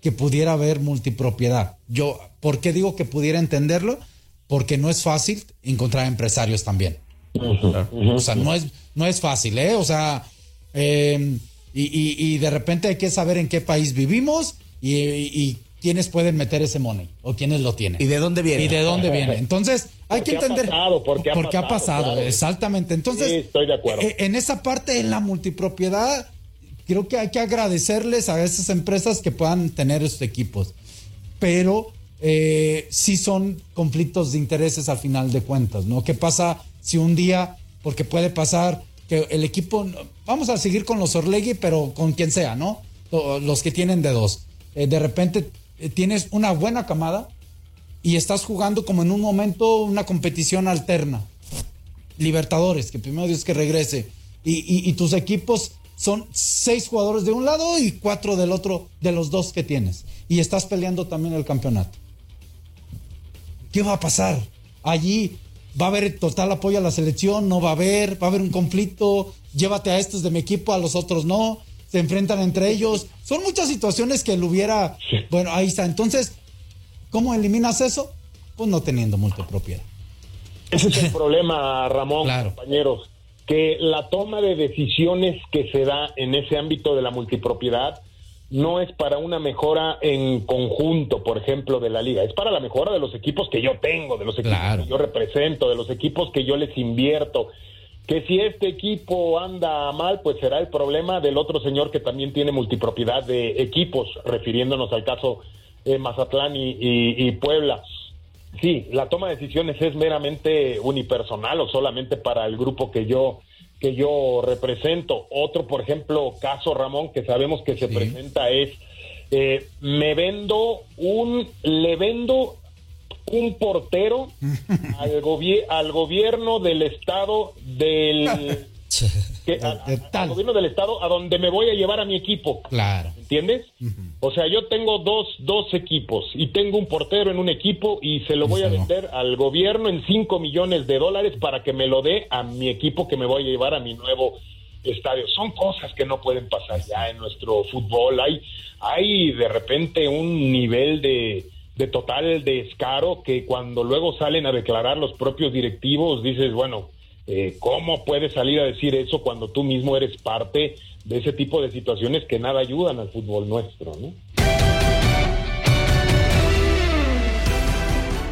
que pudiera haber multipropiedad. Yo, ¿por qué digo que pudiera entenderlo? Porque no es fácil encontrar empresarios también. O sea, no es, no es fácil, ¿eh? O sea, eh, y, y- y de repente hay que saber en qué país vivimos y, y- quiénes pueden meter ese money o quiénes lo tienen. ¿Y de dónde viene? Y de dónde viene. Entonces, hay que Porque ha entender. pasado, porque ha pasado, pasado, claro. exactamente. Entonces, Sí, estoy de acuerdo. eh, en esa parte de la multipropiedad, creo que hay que agradecerles a esas empresas que puedan tener estos equipos. Pero eh, sí son conflictos de intereses al final de cuentas, ¿no? ¿Qué pasa si un día, porque puede pasar que el equipo, vamos a seguir con los Orlegui, pero con quien sea, ¿no? Los que tienen de dos. Eh, de repente eh, tienes una buena camada y estás jugando como en un momento una competición alterna. Libertadores, que primero Dios que regrese. Y tus equipos son seis jugadores de un lado y cuatro del otro, de los dos que tienes. Y estás peleando también el campeonato. ¿Qué va a pasar? Allí va a haber total apoyo a la selección, no va a haber, va a haber un conflicto, llévate a estos de mi equipo, a los otros no, se enfrentan entre ellos. Son muchas situaciones que lo hubiera, bueno, ahí está. Entonces, ¿cómo eliminas eso? Pues no teniendo multipropiedad. Ese es el problema, Ramón, compañeros, que la toma de decisiones que se da en ese ámbito de la multipropiedad no es para una mejora en conjunto, por ejemplo, de la liga, es para la mejora de los equipos que yo tengo, de los equipos que yo represento, de los equipos que yo les invierto. Que si este equipo anda mal, pues será el problema del otro señor que también tiene multipropiedad de equipos, refiriéndonos al caso eh, Mazatlán y, y- y Puebla. Sí, la toma de decisiones es meramente unipersonal o solamente para el grupo que yo que yo represento. Otro, por ejemplo, caso Ramón que sabemos que se presenta es eh, me vendo un le vendo un portero al, gobi- al gobierno del estado del que- a- a- al gobierno del estado a donde me voy a llevar a mi equipo. Claro. ¿Entiendes? O sea, yo tengo dos, dos equipos y tengo un portero en un equipo y se lo voy a vender al gobierno en 5 millones de dólares para que me lo dé a mi equipo que me voy a llevar a mi nuevo estadio. Son cosas que no pueden pasar ya en nuestro fútbol. Hay, hay de repente un nivel de, de total descaro que cuando luego salen a declarar los propios directivos dices, bueno, eh, ¿cómo puedes salir a decir eso cuando tú mismo eres parte de ese tipo de situaciones que nada ayudan al fútbol nuestro, ¿no?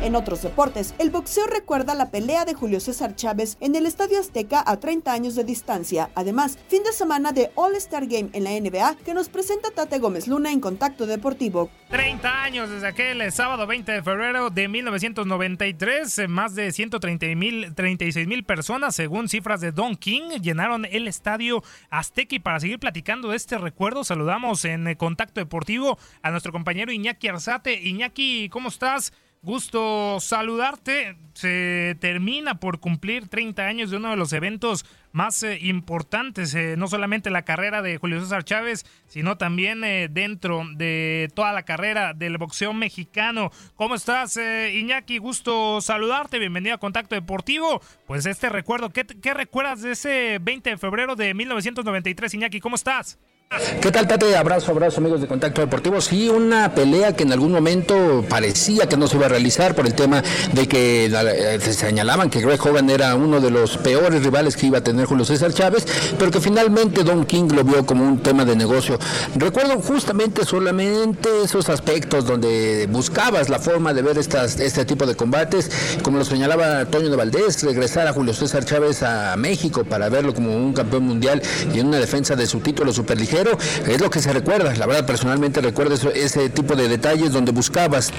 En otros deportes, el boxeo recuerda la pelea de Julio César Chávez en el Estadio Azteca a 30 años de distancia. Además, fin de semana de All-Star Game en la NBA que nos presenta Tate Gómez Luna en Contacto Deportivo. 30 años desde aquel sábado 20 de febrero de 1993, eh, más de 136 mil personas, según cifras de Don King, llenaron el estadio Azteca. Y para seguir platicando de este recuerdo, saludamos en eh, Contacto Deportivo a nuestro compañero Iñaki Arzate. Iñaki, ¿cómo estás? Gusto saludarte. Se termina por cumplir 30 años de uno de los eventos más eh, importantes, eh, no solamente la carrera de Julio César Chávez, sino también eh, dentro de toda la carrera del boxeo mexicano. ¿Cómo estás, Iñaki? Gusto saludarte. Bienvenido a Contacto Deportivo. Pues este recuerdo, ¿qué, ¿qué recuerdas de ese 20 de febrero de 1993, Iñaki? ¿Cómo estás? ¿Qué tal, Tate? Abrazo, abrazo, amigos de Contacto Deportivo. Sí, una pelea que en algún momento parecía que no se iba a realizar por el tema de que eh, se señalaban que Greg Hogan era uno de los peores rivales que iba a tener Julio César Chávez, pero que finalmente Don King lo vio como un tema de negocio. Recuerdo justamente solamente esos aspectos donde buscabas la forma de ver este tipo de combates, como lo señalaba Toño de Valdés, regresar a Julio César Chávez a México para verlo como un campeón mundial y en una defensa de su título superligero es lo que se recuerda. La verdad, personalmente recuerdo ese tipo de detalles donde buscabas,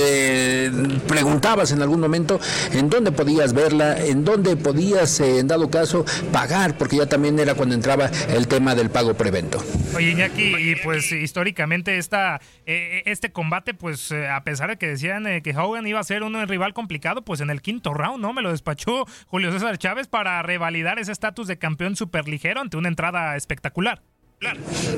eh, preguntabas en algún momento en dónde podías verla, en dónde podías, eh, en dado caso, pagar, porque ya también era cuando entraba el tema del pago prevento. Oye, Iñaki, y pues históricamente esta, eh, este combate, pues a pesar de que decían que Hogan iba a ser un rival complicado, pues en el quinto round, ¿no? Me lo despachó Julio César Chávez para revalidar ese estatus de campeón superligero ante una entrada espectacular.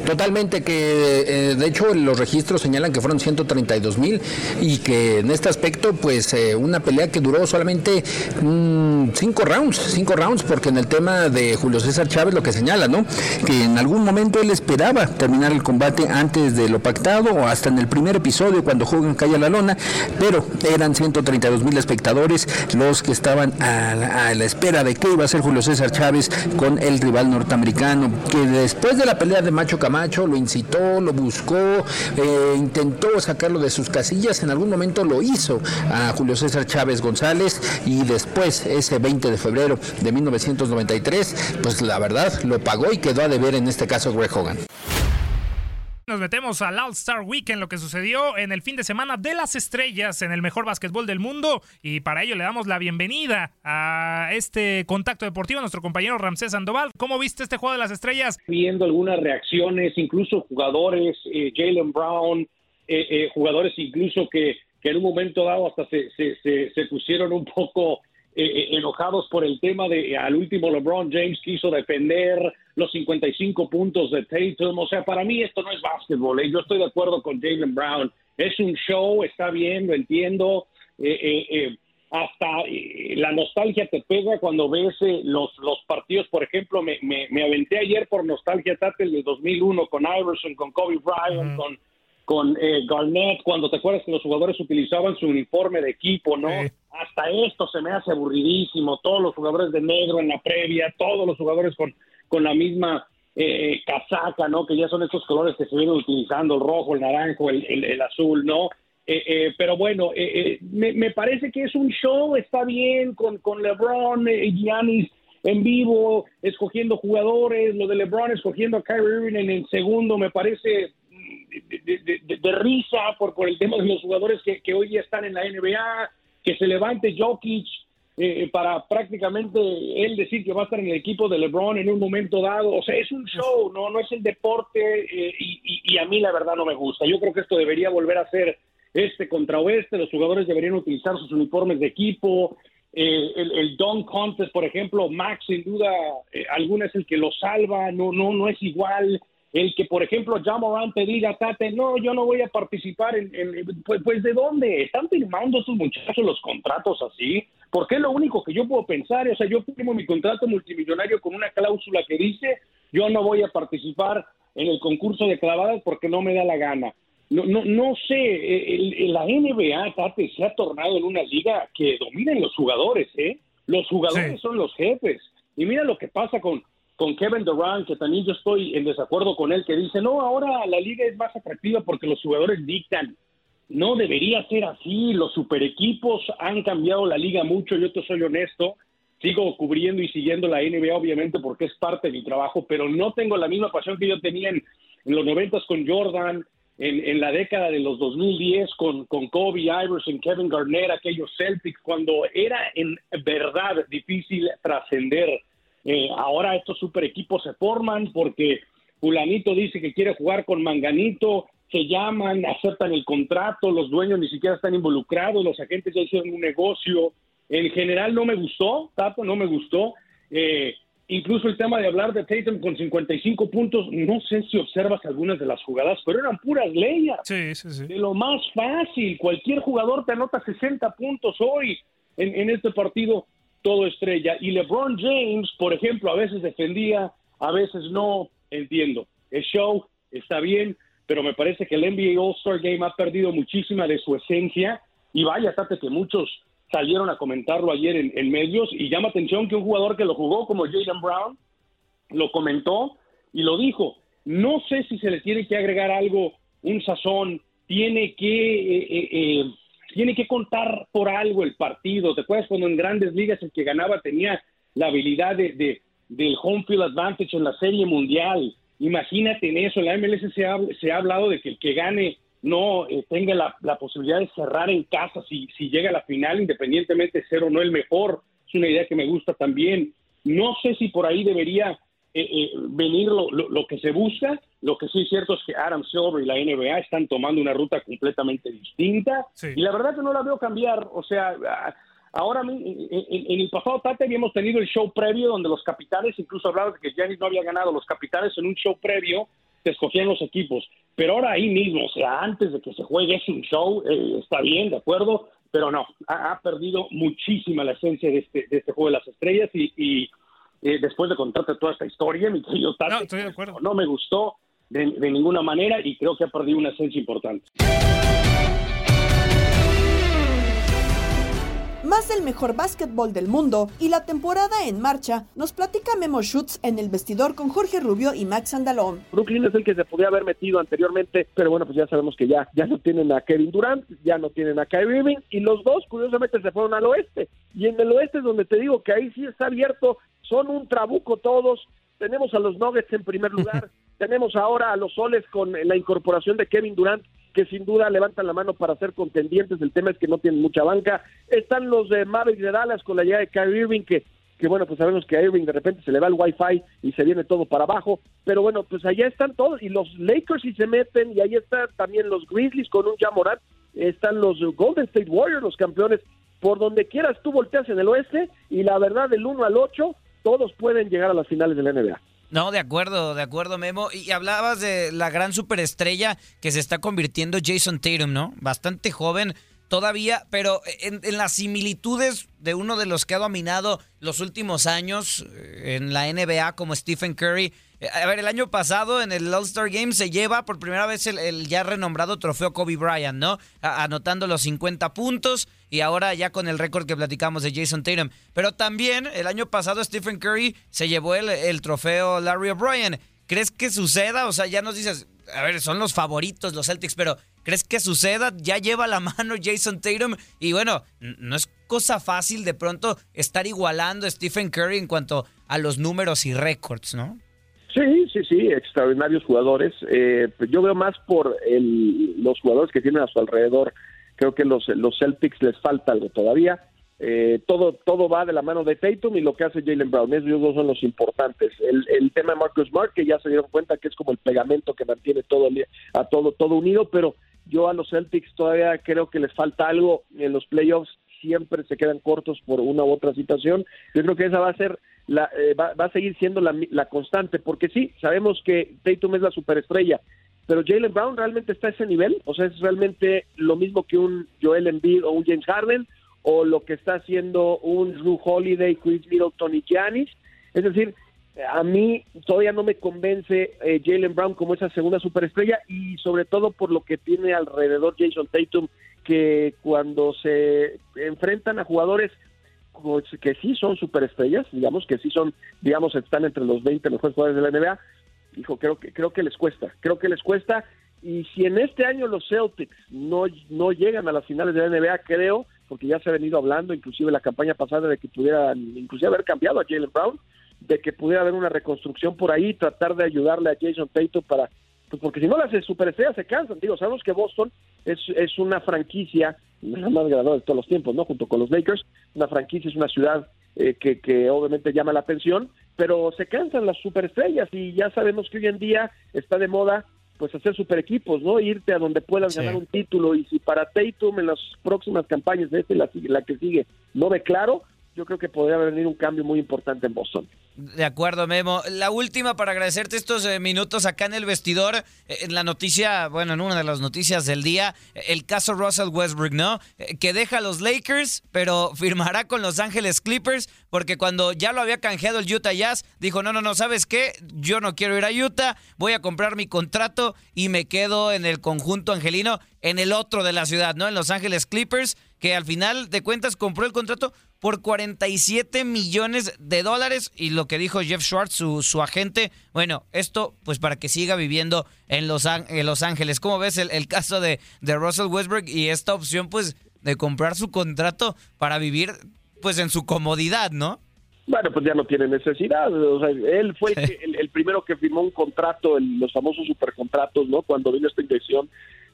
Totalmente, que eh, de hecho los registros señalan que fueron 132 mil y que en este aspecto, pues eh, una pelea que duró solamente mm, cinco rounds, cinco rounds, porque en el tema de Julio César Chávez lo que señala, ¿no? Que en algún momento él esperaba terminar el combate antes de lo pactado o hasta en el primer episodio cuando Hogan cae a la lona, pero eran 132 mil espectadores los que estaban a la, a la espera de qué iba a hacer Julio César Chávez con el rival norteamericano, que después de la pelea de Macho Camacho, lo incitó, lo buscó, eh, intentó sacarlo de sus casillas, en algún momento lo hizo a Julio César Chávez González y después, ese 20 de febrero de 1993, pues la verdad lo pagó y quedó a deber en este caso Greg Hogan nos metemos al All-Star Weekend, lo que sucedió en el fin de semana de las estrellas en el mejor básquetbol del mundo. Y para ello le damos la bienvenida a este contacto deportivo a nuestro compañero Ramsés Sandoval. ¿Cómo viste este juego de las estrellas? Viendo algunas reacciones, incluso jugadores, eh, Jalen Brown, eh, eh, jugadores incluso que, en un momento dado hasta se pusieron un poco eh, eh, enojados por el tema de al último LeBron James quiso defender los 55 puntos de Tatum. O sea, para mí esto no es básquetbol. ¿eh? Yo estoy de acuerdo con Jalen Brown. Es un show, está bien, lo entiendo. hasta la nostalgia te pega cuando ves los, los partidos. Por ejemplo, me, me, aventé ayer por nostalgia Tatel de 2001 con Iverson, con Kobe Bryant, con con eh, Garnett, cuando te acuerdas que los jugadores utilizaban su uniforme de equipo, ¿no? Hasta esto se me hace aburridísimo, todos los jugadores de negro en la previa, todos los jugadores con, con la misma eh, casaca, ¿no? Que ya son estos colores que se vienen utilizando, el rojo, el naranjo, el, el, azul, ¿no? Eh, pero bueno, me, me, parece que es un show, está bien con, con LeBron y Giannis en vivo, escogiendo jugadores, lo de LeBron escogiendo a Kyrie Irving en el segundo, me parece de, risa por, por el tema de los jugadores que, que, hoy ya están en la NBA, que se levante Jokic eh, para prácticamente él decir que va a estar en el equipo de LeBron en un momento dado. O sea, es un show, no, no es el deporte eh, y, a mí la verdad no me gusta. Yo creo que esto debería volver a ser este contra oeste, los jugadores deberían utilizar sus uniformes de equipo. Eh, el, el Don Contest, por ejemplo, Max sin duda alguna es el que lo salva, no, no, no es igual el que, por ejemplo, Jamorant te diga, Tate, no, yo no voy a participar en, pues, pues, ¿de dónde? ¿Están firmando estos muchachos los contratos así? Porque es lo único que yo puedo pensar, o sea, yo firmo mi contrato multimillonario con una cláusula que dice, yo no voy a participar en el concurso de clavadas porque no me da la gana. No, no, no sé, el, la NBA, Tate, se ha tornado en una liga que dominen los jugadores, ¿eh? Los jugadores son los jefes. Y mira lo que pasa con, con Kevin Durant, que también yo estoy en desacuerdo con él, que dice, no, ahora la liga es más atractiva porque los jugadores dictan. no debería ser así. Los super equipos han cambiado la liga mucho. Yo te soy honesto. Sigo cubriendo y siguiendo la NBA, obviamente, porque es parte de mi trabajo, pero no tengo la misma pasión que yo tenía en, los noventas con Jordan, en, en, la década de los 2010 con, con Kobe Iverson, Kevin Garnett, aquellos Celtics, cuando era en verdad difícil trascender. Eh, ahora estos super equipos se forman porque fulanito dice que quiere jugar con Manganito, se llaman, aceptan el contrato, los dueños ni siquiera están involucrados, los agentes ya hicieron un negocio. En general no me gustó, Tato, no me gustó. Eh, incluso el tema de hablar de Tatum con 55 puntos, no sé si observas algunas de las jugadas, pero eran puras leyes. Sí, sí, sí. De lo más fácil, cualquier jugador te anota 60 puntos hoy en, en este partido, todo estrella. Y LeBron James, por ejemplo, a veces defendía, a veces no, entiendo. El show está bien, pero me parece que el NBA All-Star Game ha perdido muchísima de su esencia. Y vaya, tate que muchos salieron a comentarlo ayer en, medios y llama atención que un jugador que lo jugó como Jalen Brown lo comentó y lo dijo. No sé si se le tiene que agregar algo, un sazón, tiene que eh, eh, eh, tiene que contar por algo el partido. ¿Te acuerdas cuando en grandes ligas el que ganaba tenía la habilidad de, de del home field advantage en la serie mundial? Imagínate en eso, en la MLS se ha, hablado de que el que gane no eh, tenga la, la, posibilidad de cerrar en casa si, si llega a la final, independientemente de ser o no el mejor. Es una idea que me gusta también. No sé si por ahí debería eh, eh, venir lo, lo, lo, que se busca. Lo que sí es cierto es que Adam Silver y la NBA están tomando una ruta completamente distinta. Sí. Y la verdad que no la veo cambiar. O sea, ahora en, en, en el pasado Tate habíamos tenido el show previo donde los capitanes, incluso hablaban de que Giannis no había ganado, los capitanes en un show previo se escogían los equipos. Pero ahora ahí mismo, o sea, antes de que se juegue es un show, eh, está bien, de acuerdo, pero no, ha, ha, perdido muchísima la esencia de este, de este juego de las estrellas y, y eh, después de contarte toda esta historia, mi querido Tate, no, estoy de acuerdo. no me gustó de, de ninguna manera y creo que ha perdido una esencia importante. Más del mejor básquetbol del mundo y la temporada en marcha, nos platica Memo Schutz en el vestidor con Jorge Rubio y Max Andalón. Brooklyn es el que se podía haber metido anteriormente, pero bueno, pues ya sabemos que ya, ya no tienen a Kevin Durant, ya no tienen a Kyrie Irving, y los dos curiosamente se fueron al oeste. Y en el oeste es donde te digo que ahí sí está abierto, son un trabuco todos. Tenemos a los Nuggets en primer lugar, tenemos ahora a los Soles con la incorporación de Kevin Durant, que sin duda levantan la mano para ser contendientes. El tema es que no tienen mucha banca. Están los de Mavericks de Dallas con la llegada de Kyrie Irving, que, que bueno, pues sabemos que a Irving de repente se le va el wifi y se viene todo para abajo. Pero bueno, pues allá están todos. Y los Lakers si se meten, y ahí están también los Grizzlies con un Jamoran. Están los Golden State Warriors, los campeones. Por donde quieras tú volteas en el oeste, y la verdad, del 1 al 8, todos pueden llegar a las finales de la NBA. No, de acuerdo, de acuerdo, Memo. Y hablabas de la gran superestrella que se está convirtiendo Jason Tatum, ¿no? Bastante joven todavía, pero en, las similitudes de uno de los que ha dominado los últimos años eh, en la NBA como Stephen Curry. A ver, el año pasado en el All-Star Game se lleva por primera vez el, ya renombrado trofeo Kobe Bryant, ¿no? Anotando los 50 puntos y ahora ya con el récord que platicamos de Jason Tatum. Pero también el año pasado Stephen Curry se llevó el, el trofeo Larry O'Brien. ¿Crees que suceda? O sea, ya nos dices, a ver, son los favoritos los Celtics, pero ¿crees que suceda? Ya lleva la mano Jason Tatum y bueno, no es cosa fácil de pronto estar igualando a Stephen Curry en cuanto a los números y récords, ¿no? Sí, sí, sí, extraordinarios jugadores. Eh, yo veo más por el, los jugadores que tienen a su alrededor. Creo que los, los Celtics les falta algo todavía. Eh, todo todo va de la mano de Tatum y lo que hace Jalen Brown. Esos dos son los importantes. El, el tema de Marcus Smart, que ya se dieron cuenta que es como el pegamento que mantiene todo a todo, todo unido, pero yo a los Celtics todavía creo que les falta algo en los playoffs. Siempre se quedan cortos por una u otra situación. Yo creo que esa va a ser la, eh, va, va, a seguir siendo la, la, constante, porque sí, sabemos que Tatum es la superestrella, pero Jalen Brown realmente está a ese nivel, o sea, es realmente lo mismo que un Joel Embiid o un James Harden, o lo que está haciendo un Drew Holiday, Chris Middleton y Giannis, es decir, a mí todavía no me convence eh, Jalen Brown como esa segunda superestrella y sobre todo por lo que tiene alrededor Jason Tatum, que cuando se enfrentan a jugadores que sí son superestrellas, digamos, que sí son, digamos, están entre los 20 mejores jugadores de la NBA, hijo, creo que, creo que les cuesta, creo que les cuesta. Y si en este año los Celtics no, no llegan a las finales de la NBA, creo, porque ya se ha venido hablando, inclusive la campaña pasada, de que pudieran inclusive haber cambiado a Jalen Brown, de que pudiera haber una reconstrucción por ahí, tratar de ayudarle a Jason Tatum para pues porque si no las superestrellas se cansan. Digo, sabemos que Boston es, es una franquicia, la más ganadora de todos los tiempos, ¿no? Junto con los Lakers, una franquicia es una ciudad eh, que, que obviamente llama la atención, pero se cansan las superestrellas y ya sabemos que hoy en día está de moda pues hacer super equipos, ¿no? Irte a donde puedas ganar un título y si para Tatum en las próximas campañas de este la, la que sigue no ve claro, yo creo que podría venir un cambio muy importante en Boston. De acuerdo, Memo. La última para agradecerte estos eh, minutos acá en el vestidor. Eh, en la noticia, bueno, en una de las noticias del día, eh, el caso Russell Westbrook, ¿no? que deja a los Lakers, pero firmará con Los Ángeles Clippers, porque cuando ya lo había canjeado el Utah Jazz, dijo, no, no, no, ¿sabes qué? Yo no quiero ir a Utah, voy a comprar mi contrato y me quedo en el conjunto angelino, en el otro de la ciudad, ¿no? En Los Ángeles Clippers, que al final de cuentas compró el contrato por 47 millones de dólares y lo que dijo Jeff Schwartz, su, su agente, bueno, esto pues para que siga viviendo en Los, en Los Ángeles. ¿Cómo ves el, el caso de, de Russell Westbrook y esta opción pues de comprar su contrato para vivir pues en su comodidad, ¿no? Bueno, pues ya no tiene necesidad. O sea, él fue el, el, primero que firmó un contrato, los famosos supercontratos, ¿no? Cuando vino esta inyección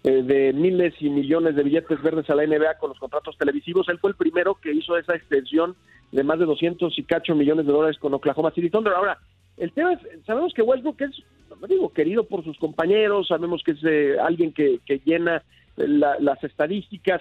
eh, de miles y millones de billetes verdes a la NBA con los contratos televisivos. Él fue el primero que hizo esa extensión de más de 200 y cacho millones de dólares con Oklahoma City Thunder. Ahora, el tema es, sabemos que Westbrook es, digo, querido por sus compañeros, sabemos que es eh, alguien que, que llena las estadísticas,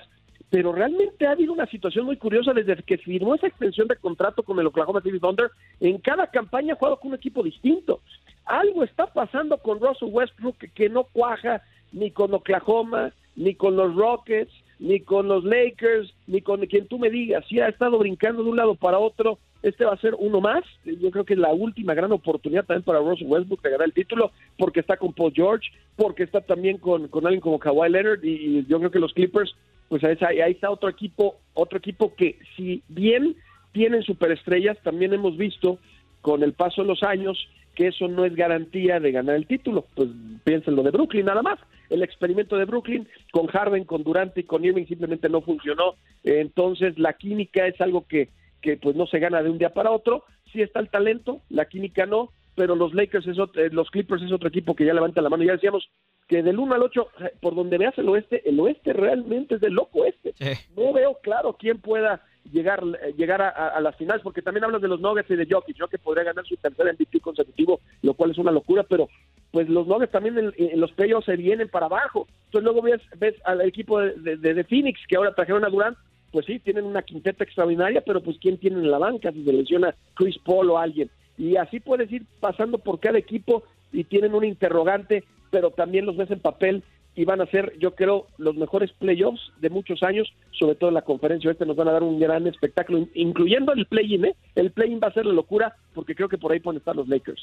pero realmente ha habido una situación muy curiosa desde que firmó esa extensión de contrato con el Oklahoma City Thunder. En cada campaña ha jugado con un equipo distinto. Algo está pasando con Russell Westbrook que no cuaja, ni con Oklahoma, ni con los Rockets, ni con los Lakers, ni con quien tú me digas. Si ha estado brincando de un lado para otro, este va a ser uno más. Yo creo que es la última gran oportunidad también para Russell Westbrook de ganar el título, porque está con Paul George, porque está también con, con alguien como Kawhi Leonard, y, yo creo que los Clippers, pues ahí, ahí está otro equipo, otro equipo que si bien tienen superestrellas, también hemos visto con el paso de los años que eso no es garantía de ganar el título. Pues piensen lo de Brooklyn nada más. El experimento de Brooklyn con Harden, con Durant y con Irving simplemente no funcionó. Entonces la química es algo que, que pues no se gana de un día para otro. Sí está el talento, la química no, pero los Lakers, es otro, eh, los Clippers es otro equipo que ya levanta la mano. Ya decíamos que del 1 al 8, por donde veas el oeste, el oeste realmente es de loco este. No veo claro quién pueda llegar eh, llegar a, a, las finales, porque también hablas de los Nuggets y de Jokic, que podría ganar su tercer MVP consecutivo, lo cual es una locura, pero pues los Nuggets también en, los playoffs se vienen para abajo. Entonces luego ves, ves al equipo de, de, Phoenix, que ahora trajeron a Durant, pues sí, tienen una quinteta extraordinaria, pero pues ¿quién tiene en la banca? Si se lesiona Chris Paul o alguien. Y así puedes ir pasando por cada equipo y tienen un interrogante, pero también los ves en papel y van a ser, yo creo, los mejores playoffs de muchos años, sobre todo en la conferencia este nos van a dar un gran espectáculo, incluyendo el play-in, ¿eh? El play-in va a ser la locura, porque creo que por ahí pueden estar los Lakers.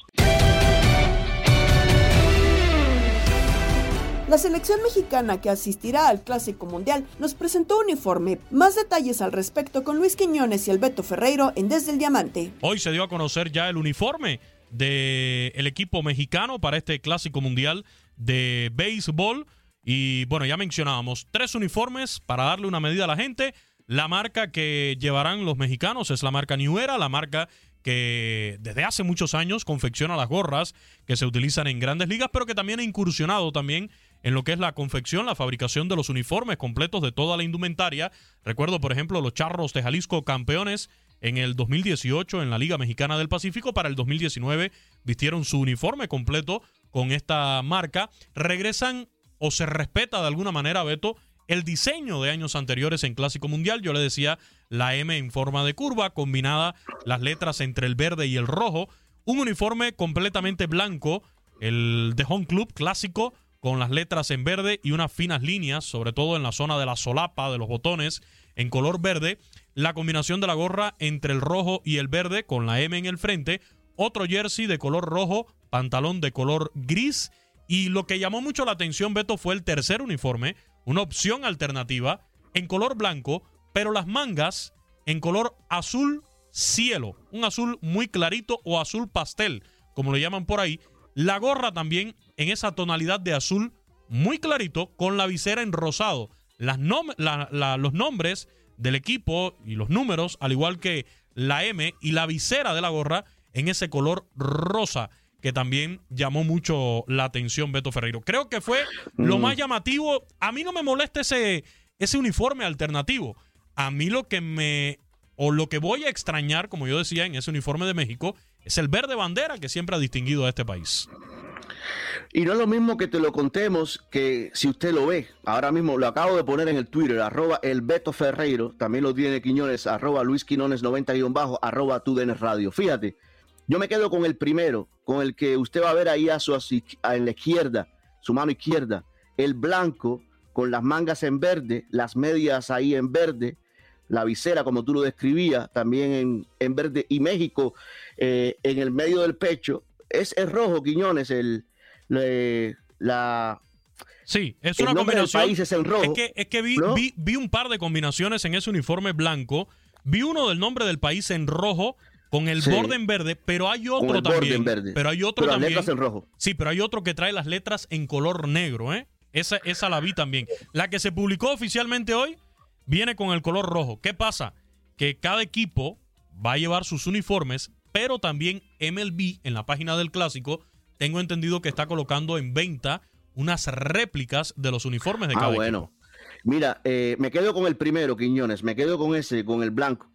La selección mexicana que asistirá al Clásico Mundial nos presentó un uniforme. Más detalles al respecto con Luis Quiñones y Alberto Ferreiro en Desde el Diamante. Hoy se dio a conocer ya el uniforme del equipo mexicano para este Clásico Mundial de béisbol. Y bueno, ya mencionábamos tres uniformes para darle una medida a la gente. La marca que llevarán los mexicanos es la marca New Era, la marca que desde hace muchos años confecciona las gorras que se utilizan en grandes ligas, pero que también ha incursionado también en lo que es la confección, la fabricación de los uniformes completos de toda la indumentaria. Recuerdo, por ejemplo, los Charros de Jalisco campeones en el 2018 en la Liga Mexicana del Pacífico. Para el 2019 vistieron su uniforme completo con esta marca. Regresan o se respeta de alguna manera, Beto, el diseño de años anteriores en Clásico Mundial. Yo le decía la M en forma de curva, combinada las letras entre el verde y el rojo. Un uniforme completamente blanco, el de Home Club clásico, con las letras en verde y unas finas líneas, sobre todo en la zona de la solapa, de los botones, en color verde. La combinación de la gorra entre el rojo y el verde, con la M en el frente. Otro jersey de color rojo, pantalón de color gris y lo que llamó mucho la atención, Beto, fue el tercer uniforme, una opción alternativa en color blanco, pero las mangas en color azul cielo, un azul muy clarito o azul pastel, como lo llaman por ahí. La gorra también en esa tonalidad de azul muy clarito con la visera en rosado. Los nombres del equipo y los números, al igual que la M y la visera de la gorra en ese color rosa que también llamó mucho la atención Beto Ferreiro. Creo que fue lo Mm. más llamativo. A mí no me molesta ese, ese uniforme alternativo. A mí lo que me o lo que voy a extrañar, como yo decía, en ese uniforme de México, es el verde bandera que siempre ha distinguido a este país. Y no es lo mismo que te lo contemos que si usted lo ve. Ahora mismo lo acabo de poner en el Twitter, arroba el Beto Ferreiro, también lo tiene Quiñones, arroba Luis Quinones 90 bajo, arroba TUDN Radio. Fíjate, yo me quedo con el primero, con el que usted va a ver ahí a su a- en la izquierda, su mano izquierda, el blanco con las mangas en verde, las medias ahí en verde, la visera, como tú lo describías, también en, en verde, y México eh, en el medio del pecho. Es el rojo, Quiñones, el, le- la... Sí, es el una combinación. es en rojo. Es que, es que vi, ¿no? vi, vi un par de combinaciones en ese uniforme blanco. Vi uno del nombre del país en rojo con el Sí. borde en verde, pero hay Con otro el borde también. en verde. Pero hay otro Pero las también. letras en rojo. Sí, pero hay otro que trae las letras en color negro, ¿eh? Esa, esa la vi también. La que se publicó oficialmente hoy viene con el color rojo. ¿Qué pasa? Que cada equipo va a llevar sus uniformes, pero también MLB en la página del clásico, tengo entendido que está colocando en venta unas réplicas de los uniformes de Ah, cada bueno. equipo. Mira, eh, me quedo con el primero, Quiñones. Me quedo con ese, con el blanco.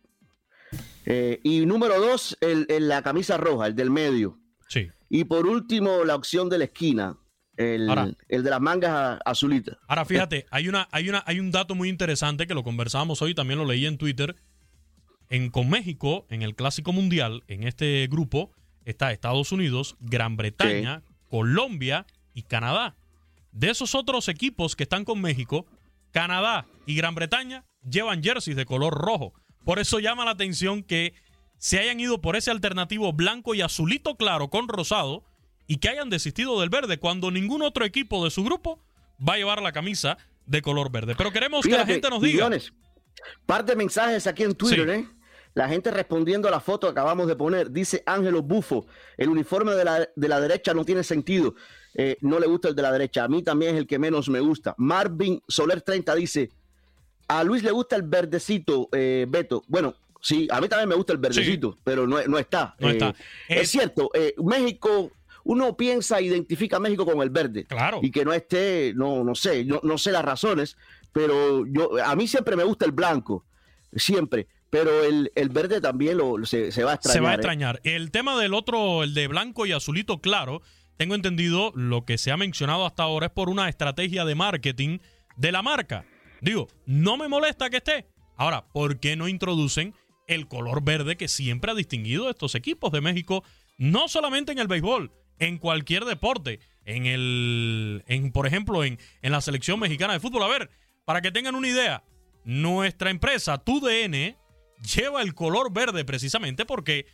Eh, y número dos, el, el- la camisa roja, el del medio. Sí. Y por último, la opción de la esquina, el, Ahora. el de las mangas azulitas. Ahora fíjate, hay una, hay una, hay un dato muy interesante que lo conversábamos hoy, también lo leí en Twitter. En, con México, en el Clásico Mundial, en este grupo, está Estados Unidos, Gran Bretaña, Colombia y Canadá. De esos otros equipos que están con México, Canadá y Gran Bretaña llevan jerseys de color rojo. Por eso llama la atención que se hayan ido por ese alternativo blanco y azulito claro con rosado y que hayan desistido del verde cuando ningún otro equipo de su grupo va a llevar la camisa de color verde. Pero queremos que la gente nos diga. Quiñones, par de mensajes aquí en Twitter, ¿eh? La gente respondiendo a la foto que acabamos de poner. Dice Ángelo Bufo, el uniforme de la, de la derecha no tiene sentido. Eh, no le gusta el de la derecha. A mí también es el que menos me gusta. Marvin Soler 30 dice, a Luis le gusta el verdecito, eh, Beto. Bueno, sí, a mí también me gusta el verdecito, pero no, no está. No Eh, está. Es cierto, eh, México, uno piensa, identifica a México con el verde. Claro. Y que no esté, no, no sé, no, no sé las razones, pero yo, a mí siempre me gusta el blanco, siempre. Pero el, el verde también lo, se, se va a extrañar. Se va a ¿eh? extrañar. El tema del otro, el de blanco y azulito claro, tengo entendido, lo que se ha mencionado hasta ahora es por una estrategia de marketing de la marca. Digo, no me molesta que esté. Ahora, ¿por qué no introducen el color verde que siempre ha distinguido a estos equipos de México? No solamente en el béisbol, en cualquier deporte. En el, en, por ejemplo, en, en la selección mexicana de fútbol. A ver, para que tengan una idea, nuestra empresa, TUDN, lleva el color verde precisamente porque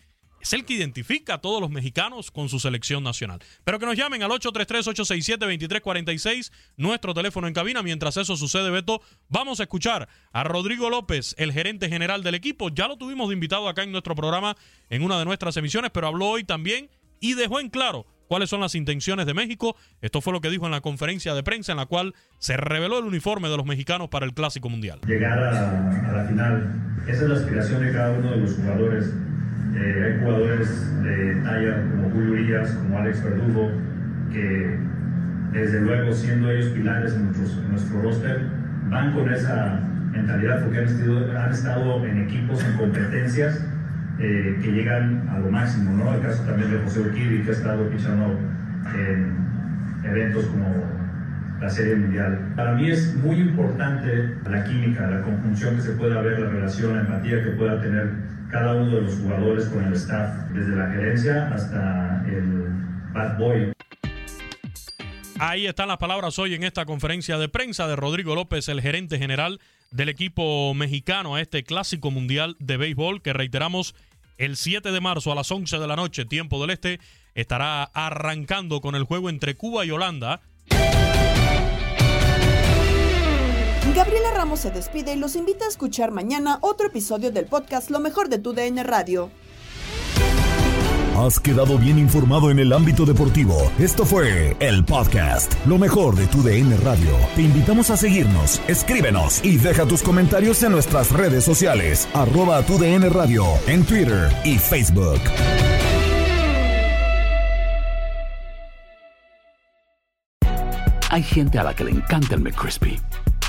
es el que identifica a todos los mexicanos con su selección nacional. Pero que nos llamen al 833-867-2346, nuestro teléfono en cabina. Mientras eso sucede, Beto, vamos a escuchar a Rodrigo López, el gerente general del equipo. Ya lo tuvimos de invitado acá en nuestro programa en una de nuestras emisiones, pero habló hoy también y dejó en claro cuáles son las intenciones de México. Esto fue lo que dijo en la conferencia de prensa en la cual se reveló el uniforme de los mexicanos para el Clásico Mundial. llegar a, la final. Esa es la aspiración de cada uno de los jugadores. Eh, hay jugadores de talla como Julio Urias, como Alex Verdugo, que desde luego siendo ellos pilares en, nuestros- en nuestro roster, van con esa mentalidad porque han han estado en equipos, en competencias eh, que llegan a lo máximo, ¿no? El caso también de José Urquidi, que ha estado pichando en eventos como la Serie Mundial. Para mí es muy importante la química, la conjunción que se pueda ver, la relación, la empatía que pueda tener cada uno de los jugadores con el staff, desde la gerencia hasta el bad boy. Ahí están las palabras hoy en esta conferencia de prensa de Rodrigo López, el gerente general del equipo mexicano a este clásico mundial de béisbol que reiteramos el 7 de marzo a las 11 de la noche, tiempo del este, estará arrancando con el juego entre Cuba y Holanda. Gabriela Ramos se despide y los invita a escuchar mañana otro episodio del podcast Lo mejor de tu DN Radio. Has quedado bien informado en el ámbito deportivo. Esto fue el podcast, lo mejor de tu DN Radio. Te invitamos a seguirnos, escríbenos y deja tus comentarios en nuestras redes sociales, arroba tu DN Radio, en Twitter y Facebook. Hay gente a la que le encanta el McCrispy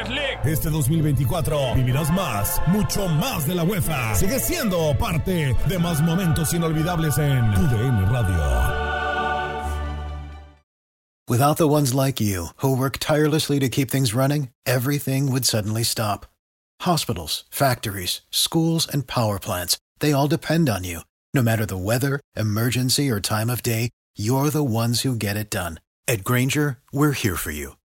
Conference League. Este 2024 vivirás más, mucho más de la UEFA. Sigue siendo parte de más momentos inolvidables en tu DN Radio. Without the ones like you, who work tirelessly to keep things running, everything would suddenly stop. Hospitals, factories, schools, and power plants, they all depend on you. No matter the weather, emergency, or time of day, you're the ones who get it done. At Granger, we're here for you